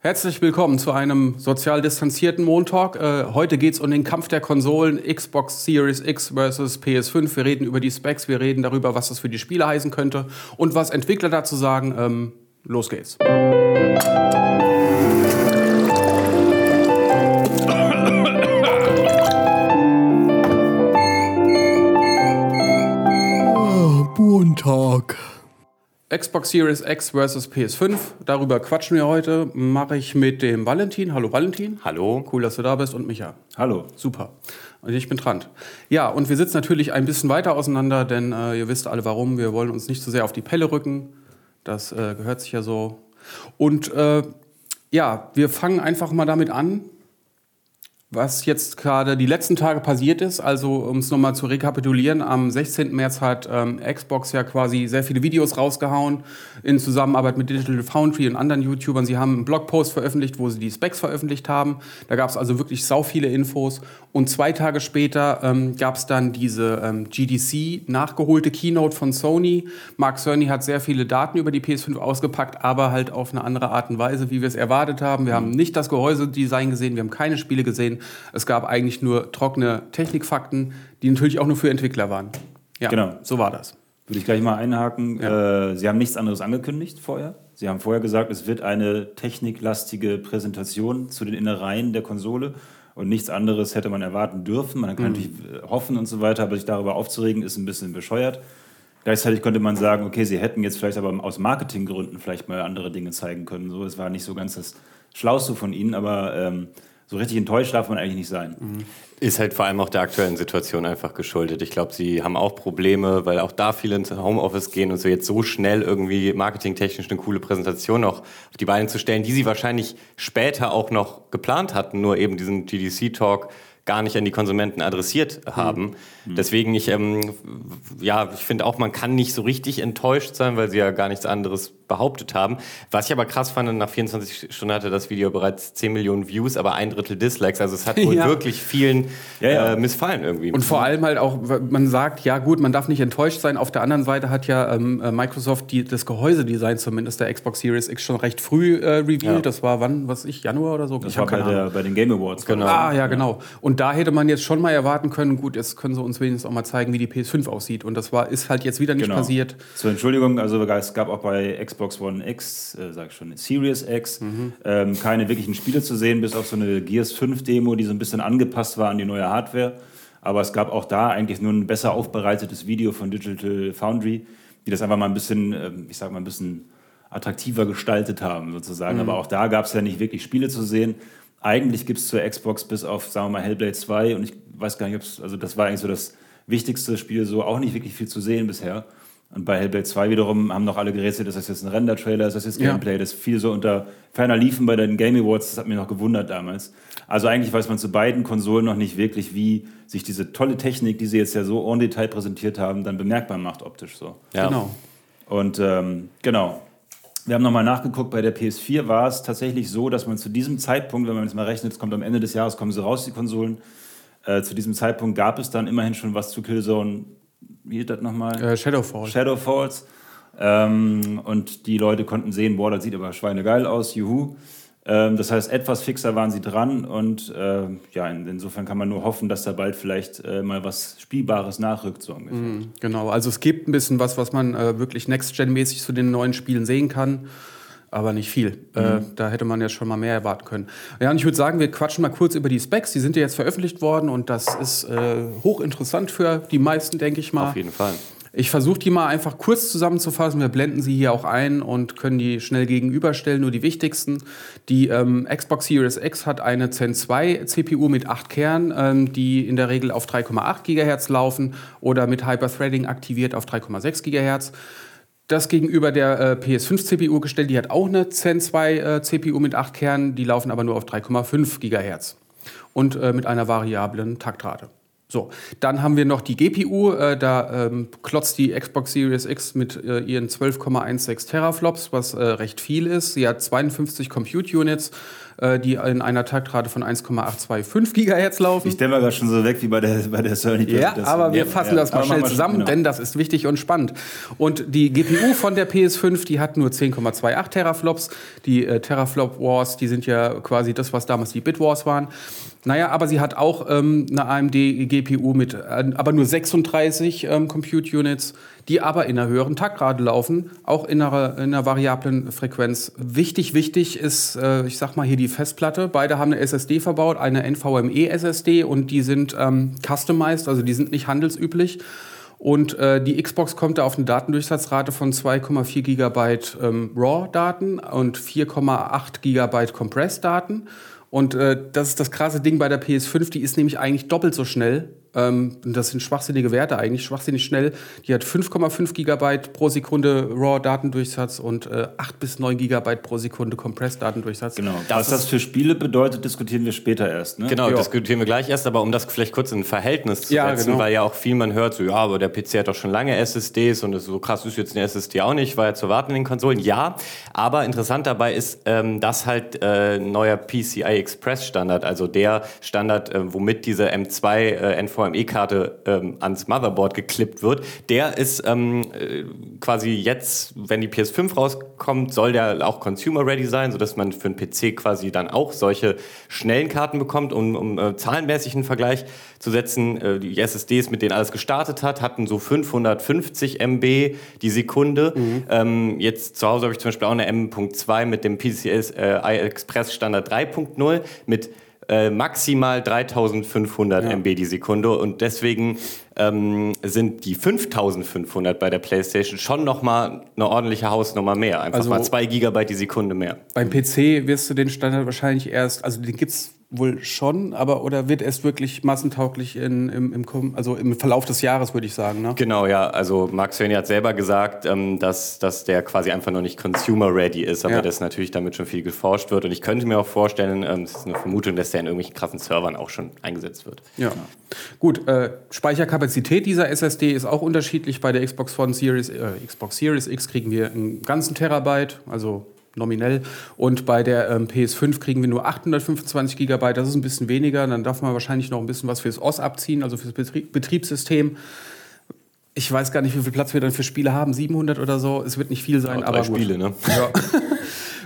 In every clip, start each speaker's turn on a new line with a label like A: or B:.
A: Herzlich willkommen zu einem sozial distanzierten Montalk. Äh, heute geht es um den Kampf der Konsolen Xbox Series X versus PS5. Wir reden über die Specs, wir reden darüber, was das für die Spiele heißen könnte und was Entwickler dazu sagen. Ähm, los geht's. Xbox Series X versus PS5. Darüber quatschen wir heute. Mache ich mit dem Valentin. Hallo Valentin.
B: Hallo.
A: Cool, dass du da bist. Und Micha.
B: Hallo.
A: Super. Und ich bin Trant. Ja, und wir sitzen natürlich ein bisschen weiter auseinander, denn äh, ihr wisst alle warum. Wir wollen uns nicht zu sehr auf die Pelle rücken. Das äh, gehört sich ja so. Und äh, ja, wir fangen einfach mal damit an, was jetzt gerade die letzten Tage passiert ist. Also um es nochmal zu rekapitulieren, am 16. März hat ähm, Xbox ja quasi sehr viele Videos rausgehauen in Zusammenarbeit mit Digital Foundry und anderen YouTubern. Sie haben einen Blogpost veröffentlicht, wo sie die Specs veröffentlicht haben. Da gab es also wirklich sau viele Infos. Und zwei Tage später ähm, gab es dann diese ähm, GDC nachgeholte Keynote von Sony. Mark Cerny hat sehr viele Daten über die PS5 ausgepackt, aber halt auf eine andere Art und Weise, wie wir es erwartet haben. Wir haben nicht das Gehäusedesign gesehen, wir haben keine Spiele gesehen. Es gab eigentlich nur trockene Technikfakten, die natürlich auch nur für Entwickler waren. Ja,
B: Genau.
A: so war das.
B: Würde ich gleich mal einhaken.
A: Ja.
B: Äh, Sie haben nichts anderes angekündigt vorher. Sie haben vorher gesagt, es wird eine techniklastige Präsentation zu den Innereien der Konsole. Und nichts anderes hätte man erwarten dürfen. Man kann natürlich äh, hoffen und so weiter, aber sich darüber aufzuregen, ist ein bisschen bescheuert. Gleichzeitig könnte man sagen, okay, sie hätten jetzt vielleicht aber aus Marketinggründen vielleicht mal andere Dinge zeigen können. So, es war nicht so ganz das Schlauste von ihnen, aber ähm, so richtig enttäuscht darf man eigentlich nicht sein.
C: Ist halt vor allem auch der aktuellen Situation einfach geschuldet. Ich glaube, sie haben auch Probleme, weil auch da viele ins Homeoffice gehen und so jetzt so schnell irgendwie marketingtechnisch eine coole Präsentation noch auf die Beine zu stellen, die sie wahrscheinlich später auch noch geplant hatten, nur eben diesen GDC-Talk gar nicht an die Konsumenten adressiert haben. Deswegen ich, ähm, ja, ich finde auch, man kann nicht so richtig enttäuscht sein, weil sie ja gar nichts anderes behauptet haben. Was ich aber krass fand, nach 24 Stunden hatte das Video bereits 10 Millionen Views, aber ein Drittel Dislikes. Also es hat wohl
A: Ja.
C: wirklich vielen
B: Ja, ja.
C: Äh, missfallen irgendwie.
A: Und vor allem halt auch, man sagt, ja gut, man darf nicht enttäuscht sein. Auf der anderen Seite hat ja ähm, äh, Microsoft die, das Gehäusedesign zumindest der Xbox Series X schon recht früh äh, revealed.
B: Ja.
A: Das war wann, was ich, Januar oder so?
B: Das
A: ich
B: war bei,
A: keine Ahnung.
B: der, bei den Game Awards.
C: Genau.
A: Ah, ja, genau. Und da hätte man jetzt schon mal erwarten können, gut, jetzt können sie uns wenigstens auch mal zeigen, wie die PS5 aussieht. Und das war, ist halt jetzt wieder nicht
B: Genau.
A: passiert.
B: Zur Entschuldigung, also es gab auch bei Xbox One X, äh, sag ich schon, Series X, ähm, keine wirklichen Spiele zu sehen, bis auf so eine Gears 5 Demo, die so ein bisschen angepasst war an die neue Hardware. Aber es gab auch da eigentlich nur ein besser aufbereitetes Video von Digital Foundry, die das einfach mal ein bisschen, ähm, ich sag mal, ein bisschen attraktiver gestaltet haben, sozusagen. Aber auch da gab es ja nicht wirklich Spiele zu sehen. Eigentlich gibt es zur Xbox bis auf, sagen wir mal, Hellblade 2 und ich weiß gar nicht, ob es, also das war eigentlich so das wichtigste Spiel, so auch nicht wirklich viel zu sehen bisher. Und bei Hellblade 2 wiederum haben noch alle gerätselt, ist das jetzt ein Render-Trailer, ist das jetzt
A: Ja.
B: Gameplay, das fiel so unter ferner Liefen bei den Game Awards, das hat mich noch gewundert damals. Also eigentlich weiß man zu beiden Konsolen noch nicht wirklich, wie sich diese tolle Technik, die sie jetzt ja so en Detail präsentiert haben, dann bemerkbar macht optisch so.
C: ja.
A: Genau.
B: Und ähm, genau. Wir haben nochmal nachgeguckt, bei der PS4 war es tatsächlich so, dass man zu diesem Zeitpunkt, wenn man jetzt mal rechnet, es kommt am Ende des Jahres, kommen sie raus, die Konsolen, äh, zu diesem Zeitpunkt gab es dann immerhin schon was zu Killzone, wie hieß das nochmal?
A: Äh, Shadowfall.
B: Shadow Falls. Ähm, und die Leute konnten sehen, boah, das sieht aber schweinegeil aus, juhu. Ähm, das heißt, etwas fixer waren sie dran und äh, ja, in, insofern kann man nur hoffen, dass da bald vielleicht äh, mal was Spielbares nachrückt, so ungefähr.
A: Genau, also es gibt ein bisschen was, was man äh, wirklich Next-Gen-mäßig zu den neuen Spielen sehen kann. Aber nicht viel. Äh, da hätte man ja schon mal mehr erwarten können. Ja, und ich würde sagen, wir quatschen mal kurz über die Specs. Die sind ja jetzt veröffentlicht worden und das ist äh, hochinteressant für die meisten, denke ich mal.
C: Auf jeden Fall.
A: Ich versuche die mal einfach kurz zusammenzufassen. Wir blenden sie hier auch ein und können die schnell gegenüberstellen, nur die wichtigsten. Die ähm, Xbox Series X hat eine Zen 2 CPU mit 8 Kernen, ähm, die in der Regel auf 3,8 GHz laufen oder mit Hyperthreading aktiviert auf 3,6 GHz. Das gegenüber der äh, PS5 CPU gestellt, die hat auch eine Zen 2 äh, mit 8 Kernen, die laufen aber nur auf 3,5 GHz und äh, mit einer variablen Taktrate. So, dann haben wir noch die GPU. Äh, da ähm, klotzt die Xbox Series X mit äh, ihren 12,16 Teraflops, was äh, recht viel ist. Sie hat 52 Compute Units äh, die in einer Taktrate von 1,825 Gigahertz laufen.
B: Ich stelle mal gerade schon so weg wie bei der, bei der Sony
A: Ja, aber wir fassen ja. das mal schnell zusammen, genau. denn das ist wichtig und spannend. Und die GPU von der PS5, die hat nur 10,28 Teraflops. Die äh, Teraflop Wars, die sind ja quasi das, was damals die Bit Wars waren. Naja, aber sie hat auch ähm, eine AMD GPU mit, äh, aber nur 36 ähm, Compute Units die aber in einer höheren Taktrate laufen, auch in einer, in einer variablen Frequenz. Wichtig, wichtig ist, äh, ich sag mal hier die Festplatte. Beide haben eine SSD verbaut, eine NVMe SSD und die sind ähm, customized, also die sind nicht handelsüblich. Und äh, die Xbox kommt da auf eine Datendurchsatzrate von 2,4 GB ähm, RAW-Daten und 4,8 GB Compressed-Daten. Und äh, das ist das krasse Ding bei der PS5, die ist nämlich eigentlich doppelt so schnell ähm, das sind schwachsinnige Werte eigentlich, schwachsinnig schnell. Die hat 5,5 Gigabyte pro Sekunde RAW-Datendurchsatz und äh, 8 bis 9 Gigabyte pro Sekunde Compressed-Datendurchsatz.
B: Genau. Das Was das für Spiele bedeutet, diskutieren wir später erst. Ne?
C: Genau, ja. diskutieren wir gleich erst, aber um das vielleicht kurz in ein Verhältnis zu ja, setzen, genau. weil ja auch viel man hört, so ja, aber der PC hat doch schon lange SSDs und so krass ist jetzt eine SSD auch nicht, war ja zu erwarten in den Konsolen. Ja, aber interessant dabei ist, ähm, dass halt äh, neuer PCI Express Standard, also der Standard, äh, womit diese M2 äh, NVMe VME-Karte ähm, ans Motherboard geklippt wird, der ist ähm, äh, quasi jetzt, wenn die PS5 rauskommt, soll der auch consumer-ready sein, sodass man für einen PC quasi dann auch solche schnellen Karten bekommt, um, um äh, zahlenmäßig einen Vergleich zu setzen. Äh, die SSDs, mit denen alles gestartet hat, hatten so 550 MB die Sekunde. Mhm. Ähm, jetzt zu Hause habe ich zum Beispiel auch eine M.2 mit dem PCI äh, Express Standard 3.0 mit äh, maximal 3500 ja. MB die Sekunde und deswegen ähm, sind die 5500 bei der PlayStation schon nochmal eine ordentliche Hausnummer mehr. Einfach also, mal 2 GB die Sekunde mehr.
A: Beim PC wirst du den Standard wahrscheinlich erst, also den gibt es wohl schon, aber oder wird erst wirklich massentauglich in, im, im, also im Verlauf des Jahres, würde ich sagen. Ne?
C: Genau, ja. Also Mark Cerny hat selber gesagt, ähm, dass, dass der quasi einfach noch nicht consumer-ready ist, aber ja. dass natürlich damit schon viel geforscht wird. Und ich könnte mir auch vorstellen, ähm, das ist eine Vermutung, dass der in irgendwelchen krassen Servern auch schon eingesetzt wird.
A: Ja. Gut, äh, Speicherkapazität dieser SSD ist auch unterschiedlich. Bei der Xbox One Series, äh, Xbox Series X kriegen wir einen ganzen Terabyte, also nominell. Und bei der ähm, PS5 kriegen wir nur 825 GB. Das ist ein bisschen weniger. Dann darf man wahrscheinlich noch ein bisschen was fürs OS abziehen, also fürs Betrieb Betriebssystem. Ich weiß gar nicht, wie viel Platz wir dann für Spiele haben. 700 oder so. Es wird nicht viel sein, ja, aber
C: gut. Spiele, ne? Ja.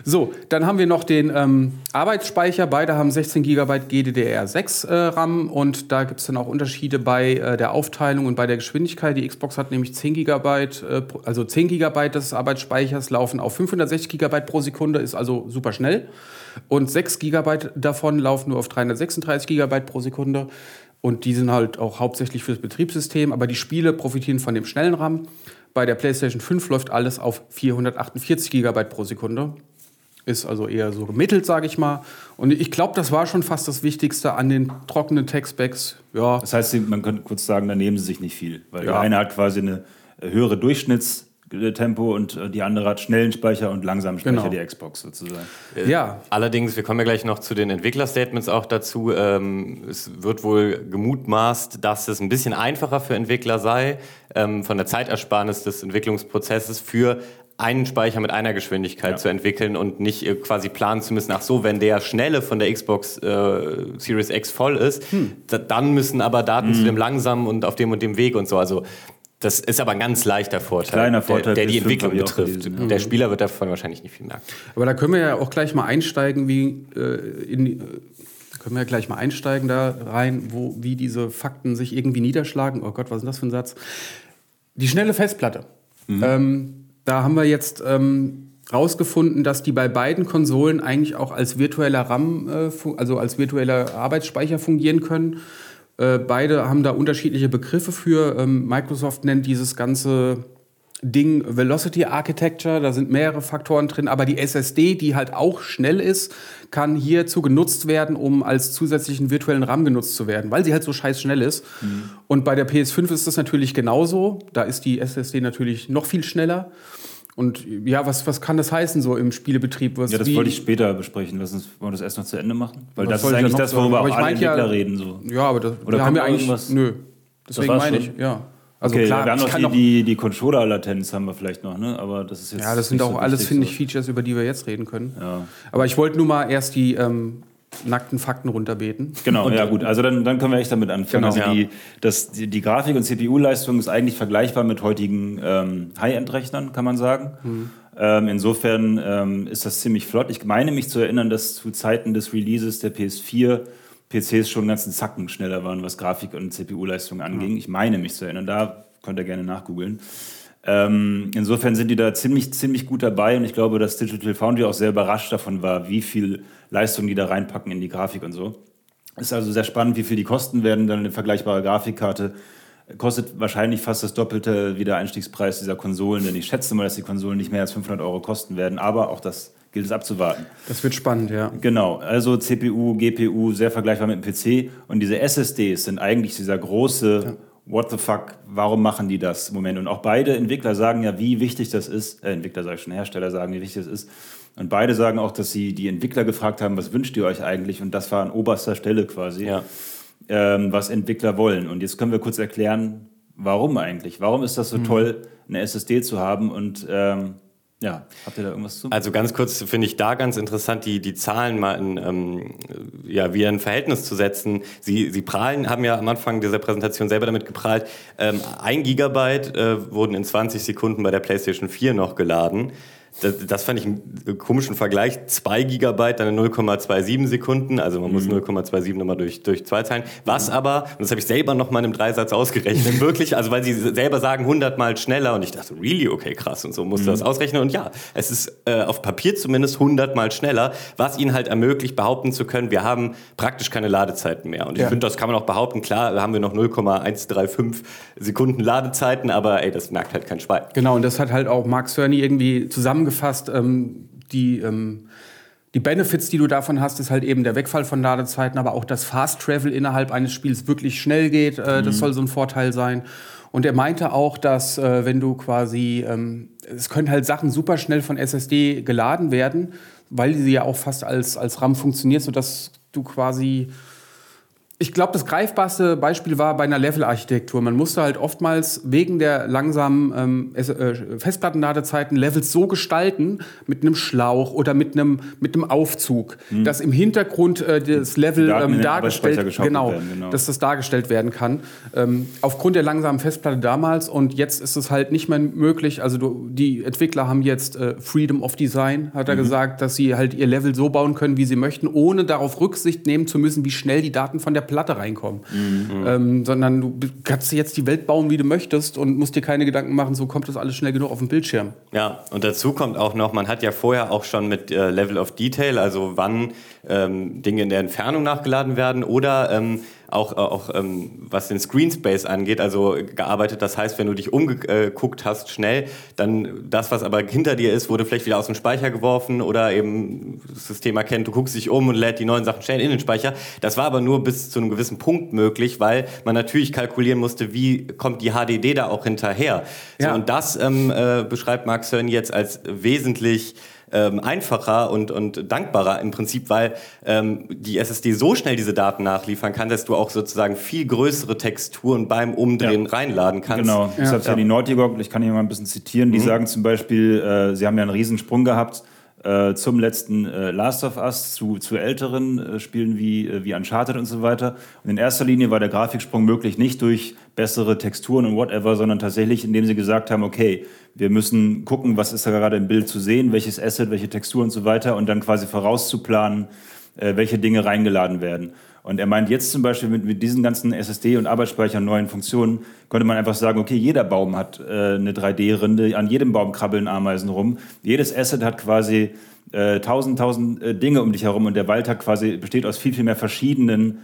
A: So, dann haben wir noch den ähm, Arbeitsspeicher. Beide haben 16 GB GDDR6 äh, RAM und da gibt es dann auch Unterschiede bei äh, der Aufteilung und bei der Geschwindigkeit. Die Xbox hat nämlich 10 GB, äh, also 10 GB des Arbeitsspeichers laufen auf 560 GB pro Sekunde, ist also super schnell. Und 6 GB davon laufen nur auf 336 GB pro Sekunde. Und die sind halt auch hauptsächlich fürs Betriebssystem, aber die Spiele profitieren von dem schnellen RAM. Bei der PlayStation 5 läuft alles auf 448 GB pro Sekunde. Ist also eher so gemittelt, sage ich mal. Und ich glaube, das war schon fast das Wichtigste an den trockenen Textbacks. Ja.
B: Das heißt, man könnte kurz sagen, da nehmen sie sich nicht viel. Weil ja. der eine hat quasi eine höhere Durchschnittstempo und äh, die andere hat schnellen Speicher und langsamen Speicher, genau. die Xbox sozusagen.
C: Äh, ja. Allerdings, wir kommen ja gleich noch zu den Entwicklerstatements auch dazu. Ähm, es wird wohl gemutmaßt, dass es ein bisschen einfacher für Entwickler sei, ähm, von der Zeitersparnis des Entwicklungsprozesses für einen Speicher mit einer Geschwindigkeit ja. zu entwickeln und nicht äh, quasi planen zu müssen, ach so, wenn der schnelle von der Xbox äh, Series X voll ist, hm. da, dann müssen aber Daten hm. zu dem langsamen und auf dem und dem Weg und so. Also das ist aber ein ganz leichter Vorteil,
B: Kleiner Vorteil
C: der, der die Entwicklung betrifft. Gelesen, ja. Der Spieler wird davon wahrscheinlich nicht viel merken.
A: Aber da können wir ja auch gleich mal einsteigen, wie äh, in äh, können wir ja gleich mal einsteigen da rein, wo, wie diese Fakten sich irgendwie niederschlagen. Oh Gott, was ist das für ein Satz? Die schnelle Festplatte. Mhm. Ähm, da haben wir jetzt ähm, rausgefunden, dass die bei beiden Konsolen eigentlich auch als virtueller RAM, äh, also als virtueller Arbeitsspeicher fungieren können. Äh, beide haben da unterschiedliche Begriffe für. Ähm, Microsoft nennt dieses ganze Ding Velocity Architecture, da sind mehrere Faktoren drin, aber die SSD, die halt auch schnell ist, kann hierzu genutzt werden, um als zusätzlichen virtuellen RAM genutzt zu werden, weil sie halt so scheiß schnell ist. Mhm. Und bei der PS5 ist das natürlich genauso. Da ist die SSD natürlich noch viel schneller. Und ja, was, was kann das heißen so im Spielebetrieb? Was,
B: Ja, das
A: wie-
B: wollte ich später besprechen. Lass uns, wollen wir das erst noch zu Ende machen? Weil das ist eigentlich das, worüber auch
A: ich
B: alle
A: meinte ja-
B: Entwickler reden. So.
A: Ja, aber das,
B: Oder
A: wir haben ja eigentlich. Nö. Deswegen meine
B: schon?
A: ich, ja. Also
B: okay,
A: klar,
B: wir haben noch die, die, die Controller-Latenz haben wir vielleicht noch, ne? Aber das ist jetzt.
A: ja, das sind auch
B: so
A: alles, finde ich, Features, über die wir jetzt reden können.
B: Ja.
A: Aber ich wollte nur mal erst die ähm, nackten Fakten runterbeten.
B: Genau, ja gut. Also dann, dann können wir echt damit anfangen.
A: Genau.
B: also
C: Ja.
B: die, das, die, die Grafik- und CPU-Leistung ist eigentlich vergleichbar mit heutigen ähm, High-End-Rechnern, kann man sagen.
A: Mhm.
B: Ähm, insofern ähm, ist das ziemlich flott. Ich meine mich zu erinnern, dass zu Zeiten des Releases der PS4 PCs schon einen ganzen Zacken schneller waren, was Grafik- und CPU-Leistung anging. Ich meine mich zu erinnern. Da könnt ihr gerne nachgoogeln. Ähm, insofern sind die da ziemlich, ziemlich gut dabei und ich glaube, dass Digital Foundry auch sehr überrascht davon war, wie viel Leistung die da reinpacken in die Grafik und so. Ist also sehr spannend, wie viel die kosten werden. Dann eine vergleichbare Grafikkarte kostet wahrscheinlich fast das Doppelte wie der Einstiegspreis dieser Konsolen, denn ich schätze mal, dass die Konsolen nicht mehr als 500 Euro kosten werden, aber auch das gilt es abzuwarten.
A: Das wird spannend, ja.
B: Genau, also CPU, GPU, sehr vergleichbar mit dem PC. Und diese SSDs sind eigentlich dieser große What the fuck, warum machen die das im Moment? Und auch beide Entwickler sagen ja, wie wichtig das ist. Äh, Entwickler sage ich schon, Hersteller sagen, wie wichtig das ist. Und beide sagen auch, dass sie die Entwickler gefragt haben, was wünscht ihr euch eigentlich? Und das war an oberster Stelle quasi,
C: Ja.
B: ähm, was Entwickler wollen. Und jetzt können wir kurz erklären, warum eigentlich? Warum ist das so toll, eine SSD zu haben? Und ähm, ja, habt ihr da irgendwas zu?
C: Also ganz kurz finde ich da ganz interessant, die, die Zahlen mal in, ähm, ja, wieder in Verhältnis zu setzen. Sie, Sie prahlen, haben ja am Anfang dieser Präsentation selber damit geprahlt, ähm, ein Gigabyte äh, wurden in 20 Sekunden bei der PlayStation 4 noch geladen. Das, das fand ich einen komischen Vergleich. 2 Gigabyte, dann in 0,27 Sekunden. Also man muss 0,27 nochmal durch, durch 2 teilen. Was aber, und das habe ich selber noch mal in einem Dreisatz ausgerechnet, wirklich, also weil sie selber sagen 100 Mal schneller. Und ich dachte, really? Okay, krass. Und so musste das ausrechnen. Und ja, es ist äh, auf Papier zumindest 100 Mal schneller, was ihnen halt ermöglicht, behaupten zu können, wir haben praktisch keine Ladezeiten mehr. Und ich
A: Ja.
C: finde, das kann man auch behaupten. Klar, da haben wir noch 0,135 Sekunden Ladezeiten, aber ey, das merkt halt kein Schwein.
A: Genau, und das hat halt auch Mark Cerny irgendwie zusammengefasst. Ähm, die, ähm, die Benefits, die du davon hast, ist halt eben der Wegfall von Ladezeiten, aber auch das Fast Travel innerhalb eines Spiels wirklich schnell geht. Äh, Das soll so ein Vorteil sein. Und er meinte auch, dass äh, wenn du quasi, ähm, es können halt Sachen super schnell von SSD geladen werden, weil sie ja auch fast als, als RAM funktioniert, sodass du quasi ich glaube, das greifbarste Beispiel war bei einer Level-Architektur. Man musste halt oftmals wegen der langsamen ähm, äh, Festplattenladezeiten Levels so gestalten, mit einem Schlauch oder mit einem, mit einem Aufzug, dass im Hintergrund äh, das Level
B: Mhm.
A: Ähm, dargestellt, genau,
B: werden, genau.
A: dass das dargestellt werden kann. Ähm, aufgrund der langsamen Festplatte damals und jetzt ist es halt nicht mehr möglich. Also du, die Entwickler haben jetzt äh, Freedom of Design, hat er
B: Mhm.
A: gesagt, dass sie halt ihr Level so bauen können, wie sie möchten, ohne darauf Rücksicht nehmen zu müssen, wie schnell die Daten von der Platte reinkommen.
B: Mhm.
A: Ähm, sondern du kannst dir jetzt die Welt bauen, wie du möchtest und musst dir keine Gedanken machen, so kommt das alles schnell genug auf den Bildschirm.
C: Ja, und dazu kommt auch noch, man hat ja vorher auch schon mit äh, Level of Detail, also wann ähm, Dinge in der Entfernung nachgeladen werden oder ähm, auch, äh, auch ähm, was den Screen Space angeht, also gearbeitet. Das heißt, wenn du dich umgeguckt hast schnell, dann das, was aber hinter dir ist, wurde vielleicht wieder aus dem Speicher geworfen oder eben das System erkennt, du guckst dich um und lädt die neuen Sachen schnell in den Speicher. Das war aber nur bis zu einem gewissen Punkt möglich, weil man natürlich kalkulieren musste, wie kommt die HDD da auch hinterher.
A: Ja.
C: So, und das ähm, äh, beschreibt Mark Cerny jetzt als wesentlich ähm, einfacher und, und dankbarer im Prinzip, weil ähm, die SSD so schnell diese Daten nachliefern kann, dass du auch sozusagen viel größere Texturen beim Umdrehen
B: Ja.
C: reinladen kannst.
B: Genau, das
A: Ja.
B: hat ja die Naughty Dog, ich kann hier mal ein bisschen zitieren, die sagen zum Beispiel, äh, sie haben ja einen Riesensprung gehabt äh, zum letzten äh, Last of Us, zu, zu älteren äh, Spielen wie, äh, wie Uncharted und so weiter. Und in erster Linie war der Grafiksprung möglich nicht durch bessere Texturen und whatever, sondern tatsächlich, indem sie gesagt haben, okay, wir müssen gucken, was ist da gerade im Bild zu sehen, welches Asset, welche Textur und so weiter und dann quasi vorauszuplanen, äh, welche Dinge reingeladen werden. Und er meint jetzt zum Beispiel mit, mit diesen ganzen SSD und Arbeitsspeicher und neuen Funktionen könnte man einfach sagen, okay, jeder Baum hat äh, eine 3D-Rinde, an jedem Baum krabbeln Ameisen rum. Jedes Asset hat quasi äh, tausend, tausend äh, Dinge um dich herum und der Wald hat quasi, besteht aus viel, viel mehr verschiedenen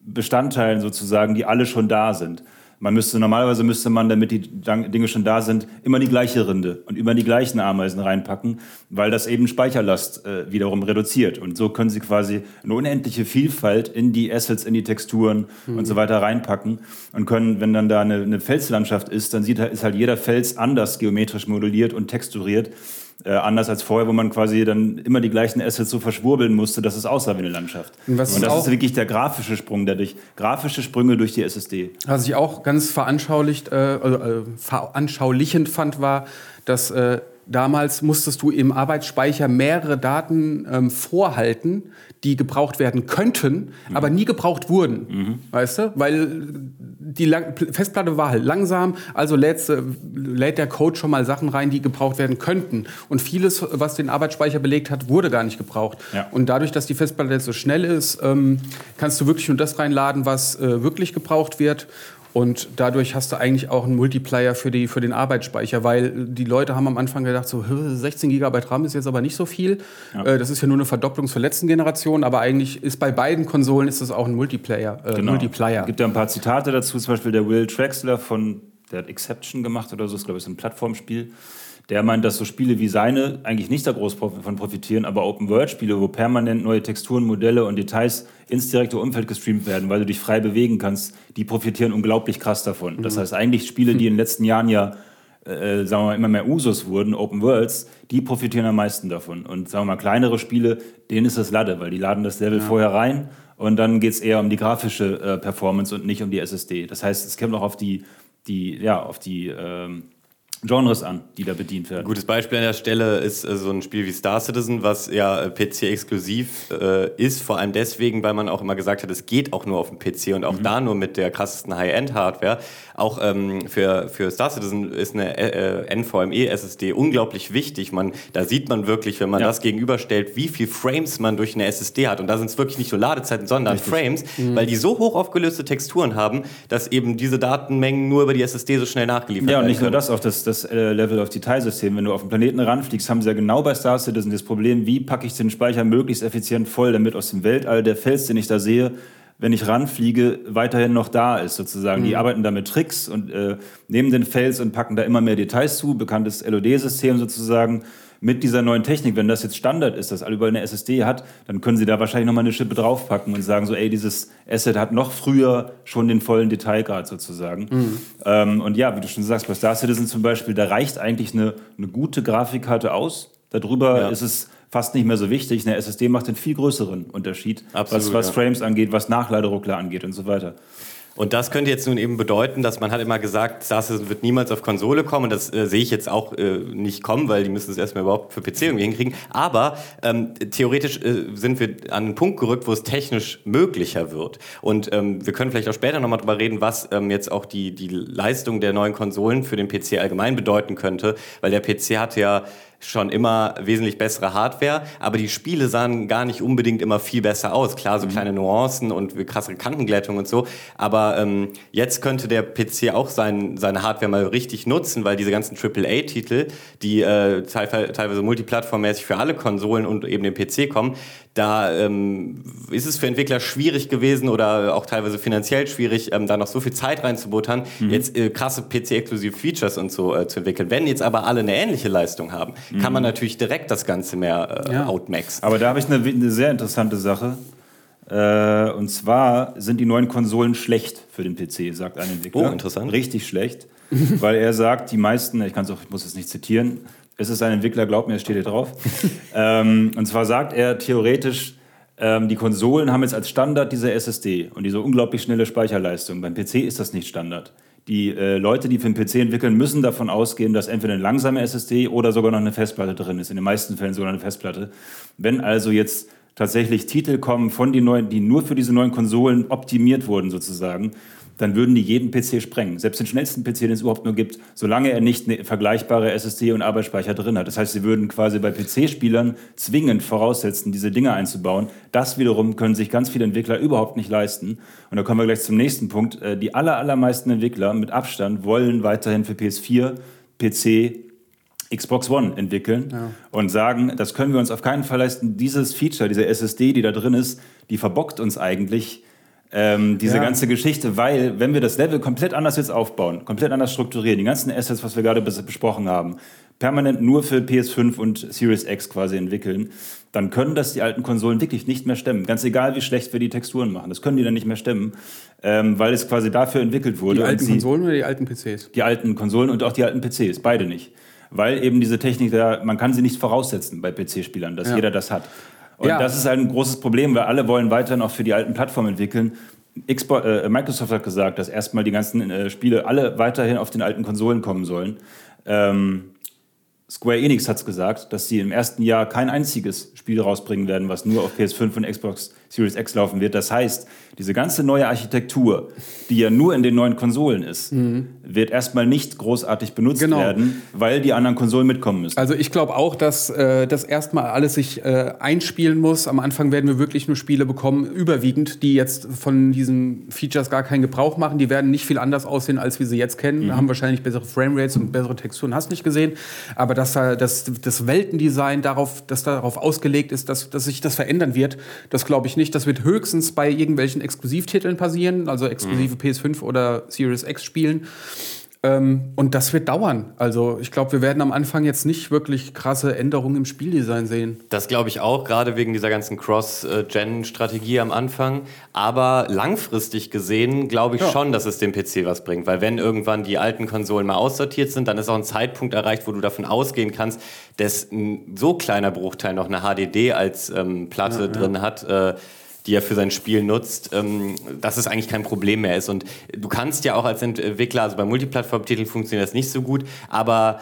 B: Bestandteilen sozusagen, die alle schon da sind. Man müsste normalerweise müsste man, damit die Dinge schon da sind, immer die gleiche Rinde und immer die gleichen Ameisen reinpacken, weil das eben Speicherlast äh, wiederum reduziert. Und so können Sie quasi eine unendliche Vielfalt in die Assets, in die Texturen mhm. und so weiter reinpacken und können, wenn dann da eine, eine Felslandschaft ist, dann sieht, ist halt jeder Fels anders geometrisch modelliert und texturiert. Äh, anders als vorher, wo man quasi dann immer die gleichen Assets so verschwurbeln musste, dass es aussah wie eine Landschaft. Und, das ist wirklich der grafische Sprung dadurch. Grafische Sprünge durch die SSD.
A: Was ich auch ganz veranschaulicht, äh, äh, veranschaulichend fand, war, dass äh, damals musstest du im Arbeitsspeicher mehrere Daten ähm, vorhalten, die gebraucht werden könnten, mhm. aber nie gebraucht wurden. Mhm. Weißt du? Weil die Lang Festplatte war halt langsam, also lädt, äh, lädt der Code schon mal Sachen rein, die gebraucht werden könnten. Und vieles, was den Arbeitsspeicher belegt hat, wurde gar nicht gebraucht. Ja. Und dadurch, dass die Festplatte jetzt so schnell ist, ähm, kannst du wirklich nur das reinladen, was äh, wirklich gebraucht wird. Und dadurch hast du eigentlich auch einen Multiplayer für, die, für den Arbeitsspeicher, weil die Leute haben am Anfang gedacht, so 16 GB RAM ist jetzt aber nicht so viel. Ja. Äh, das ist ja nur eine Verdopplung zur letzten Generation, aber eigentlich ist bei beiden Konsolen ist das auch ein Multiplayer.
B: Äh, genau. Multiplayer. Es gibt ja ein paar Zitate dazu, zum Beispiel der Will Traxler von, der hat Exception gemacht oder so, das ist glaube ich so ein Plattformspiel. Der meint, dass so Spiele wie seine eigentlich nicht da groß von profitieren, aber Open-World-Spiele, wo permanent neue Texturen, Modelle und Details ins direkte Umfeld gestreamt werden, weil du dich frei bewegen kannst, die profitieren unglaublich krass davon. Mhm. Das heißt, eigentlich Spiele, die in den letzten Jahren ja äh, sagen wir mal, immer mehr Usus wurden, Open Worlds, die profitieren am meisten davon. Und sagen wir mal, kleinere Spiele, denen ist das Lade, weil die laden das Level ja. vorher rein und dann geht es eher um die grafische äh, Performance und nicht um die SSD. Das heißt, es kommt auch auf die, die, ja, auf die ähm, Genres an, die da bedient werden.
C: Gutes Beispiel an der Stelle ist äh, so ein Spiel wie Star Citizen, was ja äh, PC-exklusiv äh, ist, vor allem deswegen, weil man auch immer gesagt hat, es geht auch nur auf dem PC und auch mhm. da nur mit der krassesten High-End-Hardware. Auch ähm, für, für Star Citizen ist eine äh, NVMe-SSD unglaublich wichtig. Man, da sieht man wirklich, wenn man ja. das gegenüberstellt, wie viel Frames man durch eine SSD hat. Und da sind es wirklich nicht nur Ladezeiten, sondern Richtig. Frames, mhm. weil die so hoch aufgelöste Texturen haben, dass eben diese Datenmengen nur über die SSD so schnell nachgeliefert werden.
B: Ja, und nicht nur das, auch das, das äh, Level of Detailsystem. Wenn du auf den Planeten ranfliegst, haben sie ja genau bei Star Citizen das Problem, wie packe ich den Speicher möglichst effizient voll, damit aus dem Weltall der Fels, den ich da sehe, wenn ich ranfliege, weiterhin noch da ist, sozusagen. Mhm. Die arbeiten da mit Tricks und äh, nehmen den Fels und packen da immer mehr Details zu, bekanntes LOD-System sozusagen mit dieser neuen Technik, wenn das jetzt Standard ist, dass alle über eine SSD hat, dann können Sie da wahrscheinlich nochmal eine Schippe draufpacken und sagen so, ey, dieses Asset hat noch früher schon den vollen Detailgrad sozusagen. Mhm. Ähm, und ja, wie du schon sagst, bei Star Citizen zum Beispiel, da reicht eigentlich eine, eine gute Grafikkarte aus. Darüber ja. ist es fast nicht mehr so wichtig. Eine SSD macht einen viel größeren Unterschied, Absolut, was, was ja. Frames angeht, was Nachladeruckler angeht und so weiter.
C: Und das könnte jetzt nun eben bedeuten, dass man hat immer gesagt, Star Citizen wird niemals auf Konsole kommen. Und das äh, sehe ich jetzt auch äh, nicht kommen, weil die müssen es erstmal überhaupt für PC irgendwie hinkriegen. Aber ähm, theoretisch äh, sind wir an einen Punkt gerückt, wo es technisch möglicher wird. Und ähm, wir können vielleicht auch später nochmal drüber reden, was ähm, jetzt auch die, die Leistung der neuen Konsolen für den PC allgemein bedeuten könnte. Weil der PC hatte ja schon immer wesentlich bessere Hardware, aber die Spiele sahen gar nicht unbedingt immer viel besser aus. Klar, so mhm. kleine Nuancen und krassere Kantenglättung und so, aber ähm, jetzt könnte der PC auch sein, seine Hardware mal richtig nutzen, weil diese ganzen AAA-Titel, die äh, teilweise multiplattformmäßig für alle Konsolen und eben den PC kommen, da ähm, ist es für Entwickler schwierig gewesen oder auch teilweise finanziell schwierig, ähm, da noch so viel Zeit reinzubuttern, mhm. jetzt äh, krasse PC-exklusive Features und so äh, zu entwickeln. Wenn jetzt aber alle eine ähnliche Leistung haben, mhm. kann man natürlich direkt das Ganze mehr äh, ja. outmaxen.
B: Aber da habe ich eine, eine, sehr interessante Sache. Äh, und zwar sind die neuen Konsolen schlecht für den PC, sagt ein Entwickler.
C: Oh, interessant.
B: Richtig schlecht, weil er sagt, die meisten, ich, auch, ich muss es nicht zitieren, es ist ein Entwickler, glaubt mir, es steht hier drauf. ähm, und zwar sagt er theoretisch, ähm, die Konsolen haben jetzt als Standard diese SSD und diese unglaublich schnelle Speicherleistung. Beim PC ist das nicht Standard. Die äh, Leute, die für den PC entwickeln, müssen davon ausgehen, dass entweder eine langsame SSD oder sogar noch eine Festplatte drin ist. In den meisten Fällen sogar eine Festplatte. Wenn also jetzt tatsächlich Titel kommen von den neuen, die nur für diese neuen Konsolen optimiert wurden sozusagen, dann würden die jeden PC sprengen. Selbst den schnellsten PC, den es überhaupt nur gibt, solange er nicht eine vergleichbare SSD und Arbeitsspeicher drin hat. Das heißt, sie würden quasi bei PC-Spielern zwingend voraussetzen, diese Dinge einzubauen. Das wiederum können sich ganz viele Entwickler überhaupt nicht leisten. Und da kommen wir gleich zum nächsten Punkt. Äh, die aller, allermeisten Entwickler mit Abstand wollen weiterhin für PS4, PC, Xbox One entwickeln ja. und sagen, das können wir uns auf keinen Fall leisten. Dieses Feature, diese SSD, die da drin ist, die verbockt uns eigentlich Ähm, diese
A: Ja.
B: ganze Geschichte, weil wenn wir das Level komplett anders jetzt aufbauen, komplett anders strukturieren, die ganzen Assets, was wir gerade besprochen haben, permanent nur für PS5 und Series X quasi entwickeln, dann können das die alten Konsolen wirklich nicht mehr stemmen. Ganz egal, wie schlecht wir die Texturen machen. Das können die dann nicht mehr stemmen, ähm, weil es quasi dafür entwickelt wurde.
A: Die alten
B: sie-
A: Konsolen oder die alten PCs?
B: die alten Konsolen und auch die alten PCs, beide nicht. Weil eben diese Technik, da, man kann sie nicht voraussetzen bei PC-Spielern, dass
A: Ja.
B: jeder das hat. Und
A: Ja.
B: das ist halt ein großes Problem, weil alle wollen weiterhin auch für die alten Plattformen entwickeln. Xbox, äh, Microsoft hat gesagt, dass erstmal die ganzen äh, Spiele alle weiterhin auf den alten Konsolen kommen sollen. Ähm, Square Enix hat es gesagt, dass sie im ersten Jahr kein einziges Spiel rausbringen werden, was nur auf PS5 und Xbox Series X laufen wird. Das heißt, diese ganze neue Architektur, die ja nur in den neuen Konsolen ist, wird erstmal nicht großartig benutzt
A: Genau.
B: werden, weil die anderen Konsolen mitkommen müssen.
A: Also ich glaube auch, dass äh, das erstmal alles sich äh, einspielen muss. Am Anfang werden wir wirklich nur Spiele bekommen, überwiegend, die jetzt von diesen Features gar keinen Gebrauch machen. Die werden nicht viel anders aussehen, als wir sie jetzt kennen. Haben wahrscheinlich bessere Framerates und bessere Texturen, hast nicht gesehen. Aber dass da das, das Weltendesign darauf, dass darauf ausgelegt ist, dass, dass sich das verändern wird, das glaube ich nicht. Das wird höchstens bei irgendwelchen Exklusivtiteln passieren, also exklusive PS5 oder Series X Spielen. Ähm, und das wird dauern. Also ich glaube, wir werden am Anfang jetzt nicht wirklich krasse Änderungen im Spieldesign sehen.
C: Das glaube ich auch, gerade wegen dieser ganzen Cross-Gen-Strategie am Anfang. Aber langfristig gesehen glaube ich
A: Ja.
C: schon, dass es dem PC was bringt. Weil wenn irgendwann die alten Konsolen mal aussortiert sind, dann ist auch ein Zeitpunkt erreicht, wo du davon ausgehen kannst, dass ein so kleiner Bruchteil noch eine HDD als ähm, Platte drin hat. Äh, die er für sein Spiel nutzt, ähm, dass es eigentlich kein Problem mehr ist. Und du kannst ja auch als Entwickler, also bei Multiplattform-Titeln funktioniert das nicht so gut, aber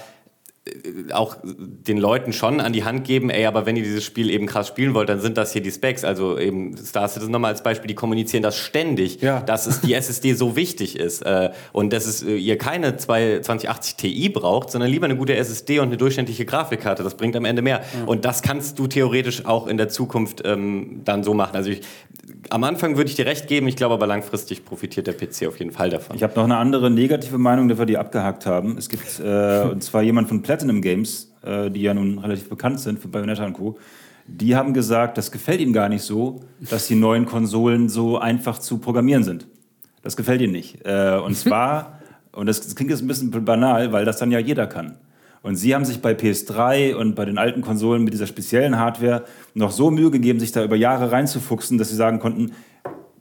C: auch den Leuten schon an die Hand geben, ey, aber wenn ihr dieses Spiel eben krass spielen wollt, dann sind das hier die Specs. Also eben Star Citizen nochmal als Beispiel, die kommunizieren das ständig,
A: Ja.
C: dass es die SSD so wichtig ist äh, und dass es, äh, ihr keine 2 2080 Ti braucht, sondern lieber eine gute SSD und eine durchschnittliche Grafikkarte. Das bringt am Ende mehr. Und das kannst du theoretisch auch in der Zukunft ähm, dann so machen. Also ich, am Anfang würde ich dir recht geben, ich glaube aber langfristig profitiert der PC auf jeden Fall davon.
B: Ich habe noch eine andere negative Meinung, die wir die abgehakt haben. Es gibt äh, und zwar jemand von Platinum Games, äh, die ja nun relativ bekannt sind für Bayonetta und Co. Die haben gesagt, das gefällt ihnen gar nicht so, dass die neuen Konsolen so einfach zu programmieren sind. Das gefällt ihnen nicht. Äh, und zwar, und das, das klingt jetzt ein bisschen banal, weil das dann ja jeder kann. Und sie haben sich bei PS3 und bei den alten Konsolen mit dieser speziellen Hardware noch so Mühe gegeben, sich da über Jahre reinzufuchsen, dass sie sagen konnten,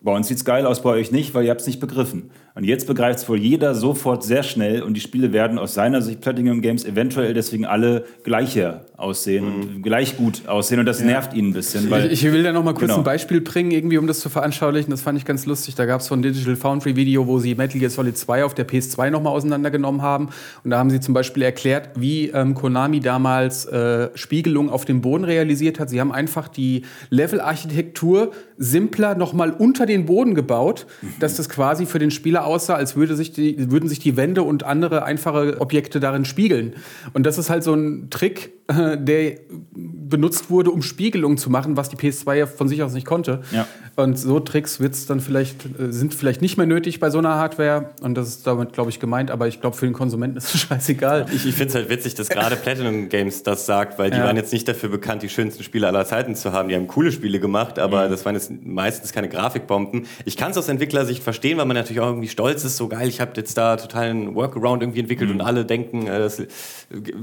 B: bei uns sieht's geil aus, bei euch nicht, weil ihr habt es nicht begriffen. Und jetzt begreift es wohl jeder sofort sehr schnell und die Spiele werden aus seiner Sicht Platinum Games eventuell deswegen alle gleicher aussehen und gleich gut aussehen und das nervt ihnen ein bisschen. Weil
A: Ich, ich will da noch mal kurz
B: Genau.
A: ein Beispiel bringen, irgendwie, um das zu veranschaulichen. Das fand ich ganz lustig. Da gab es so ein Digital Foundry Video, wo sie Metal Gear Solid 2 auf der PS2 noch mal auseinandergenommen haben. Und da haben sie zum Beispiel erklärt, wie ähm, Konami damals äh, Spiegelung auf dem Boden realisiert hat. Sie haben einfach die Levelarchitektur simpler noch mal unter den Boden gebaut, dass das quasi für den Spieler aussah, als würde sich die, würden sich die Wände und andere einfache Objekte darin spiegeln. Und das ist halt so ein Trick, äh, der benutzt wurde, um Spiegelung zu machen, was die PS2 ja von sich aus nicht konnte.
B: Ja.
A: Und so Tricks wird's dann vielleicht, äh, sind vielleicht nicht mehr nötig bei so einer Hardware. Und das ist damit, glaube ich, gemeint. Aber ich glaube, für den Konsumenten ist es scheißegal.
C: Ich, ich finde es halt witzig, dass gerade Platinum Games das sagt, weil die
A: Ja.
C: waren jetzt nicht dafür bekannt, die schönsten Spiele aller Zeiten zu haben. Die haben coole Spiele gemacht, aber das waren jetzt meistens keine Grafikbomben. Ich kann es aus Entwicklersicht verstehen, weil man natürlich auch irgendwie stolz ist, so geil, ich habe jetzt da totalen Workaround irgendwie entwickelt und alle denken, äh, das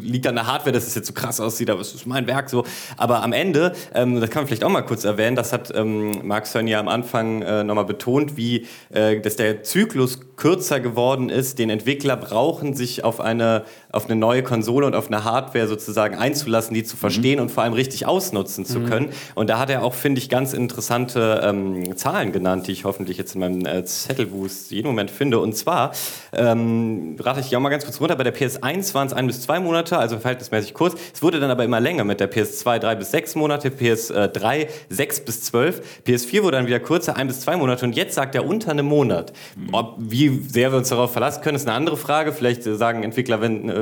C: liegt an der Hardware, dass es jetzt so krass aussieht, aber es ist mein Werk so. Aber am Ende, ähm, das kann man vielleicht auch mal kurz erwähnen, das hat ähm, Mark Cerny ja am Anfang äh, nochmal betont, wie äh, dass der Zyklus kürzer geworden ist. Den Entwickler brauchen sich auf eine, auf eine neue Konsole und auf eine Hardware sozusagen einzulassen, die zu verstehen und vor allem richtig ausnutzen zu können. Und da hat er auch, finde ich, ganz interessante ähm, Zahlen genannt, die ich hoffentlich jetzt in meinem äh, Zettelwust jeden Moment finde. Und zwar, ähm, rate ich auch mal ganz kurz runter, bei der PS1 waren es ein bis zwei Monate, also verhältnismäßig kurz. Es wurde dann aber immer länger mit der PS2 drei bis sechs Monate, PS3 sechs bis zwölf, PS4 wurde dann wieder kürzer, ein bis zwei Monate und jetzt sagt er unter einem Monat. Ob, wie sehr wir uns darauf verlassen können, ist eine andere Frage. Vielleicht äh, sagen Entwickler, wenn äh,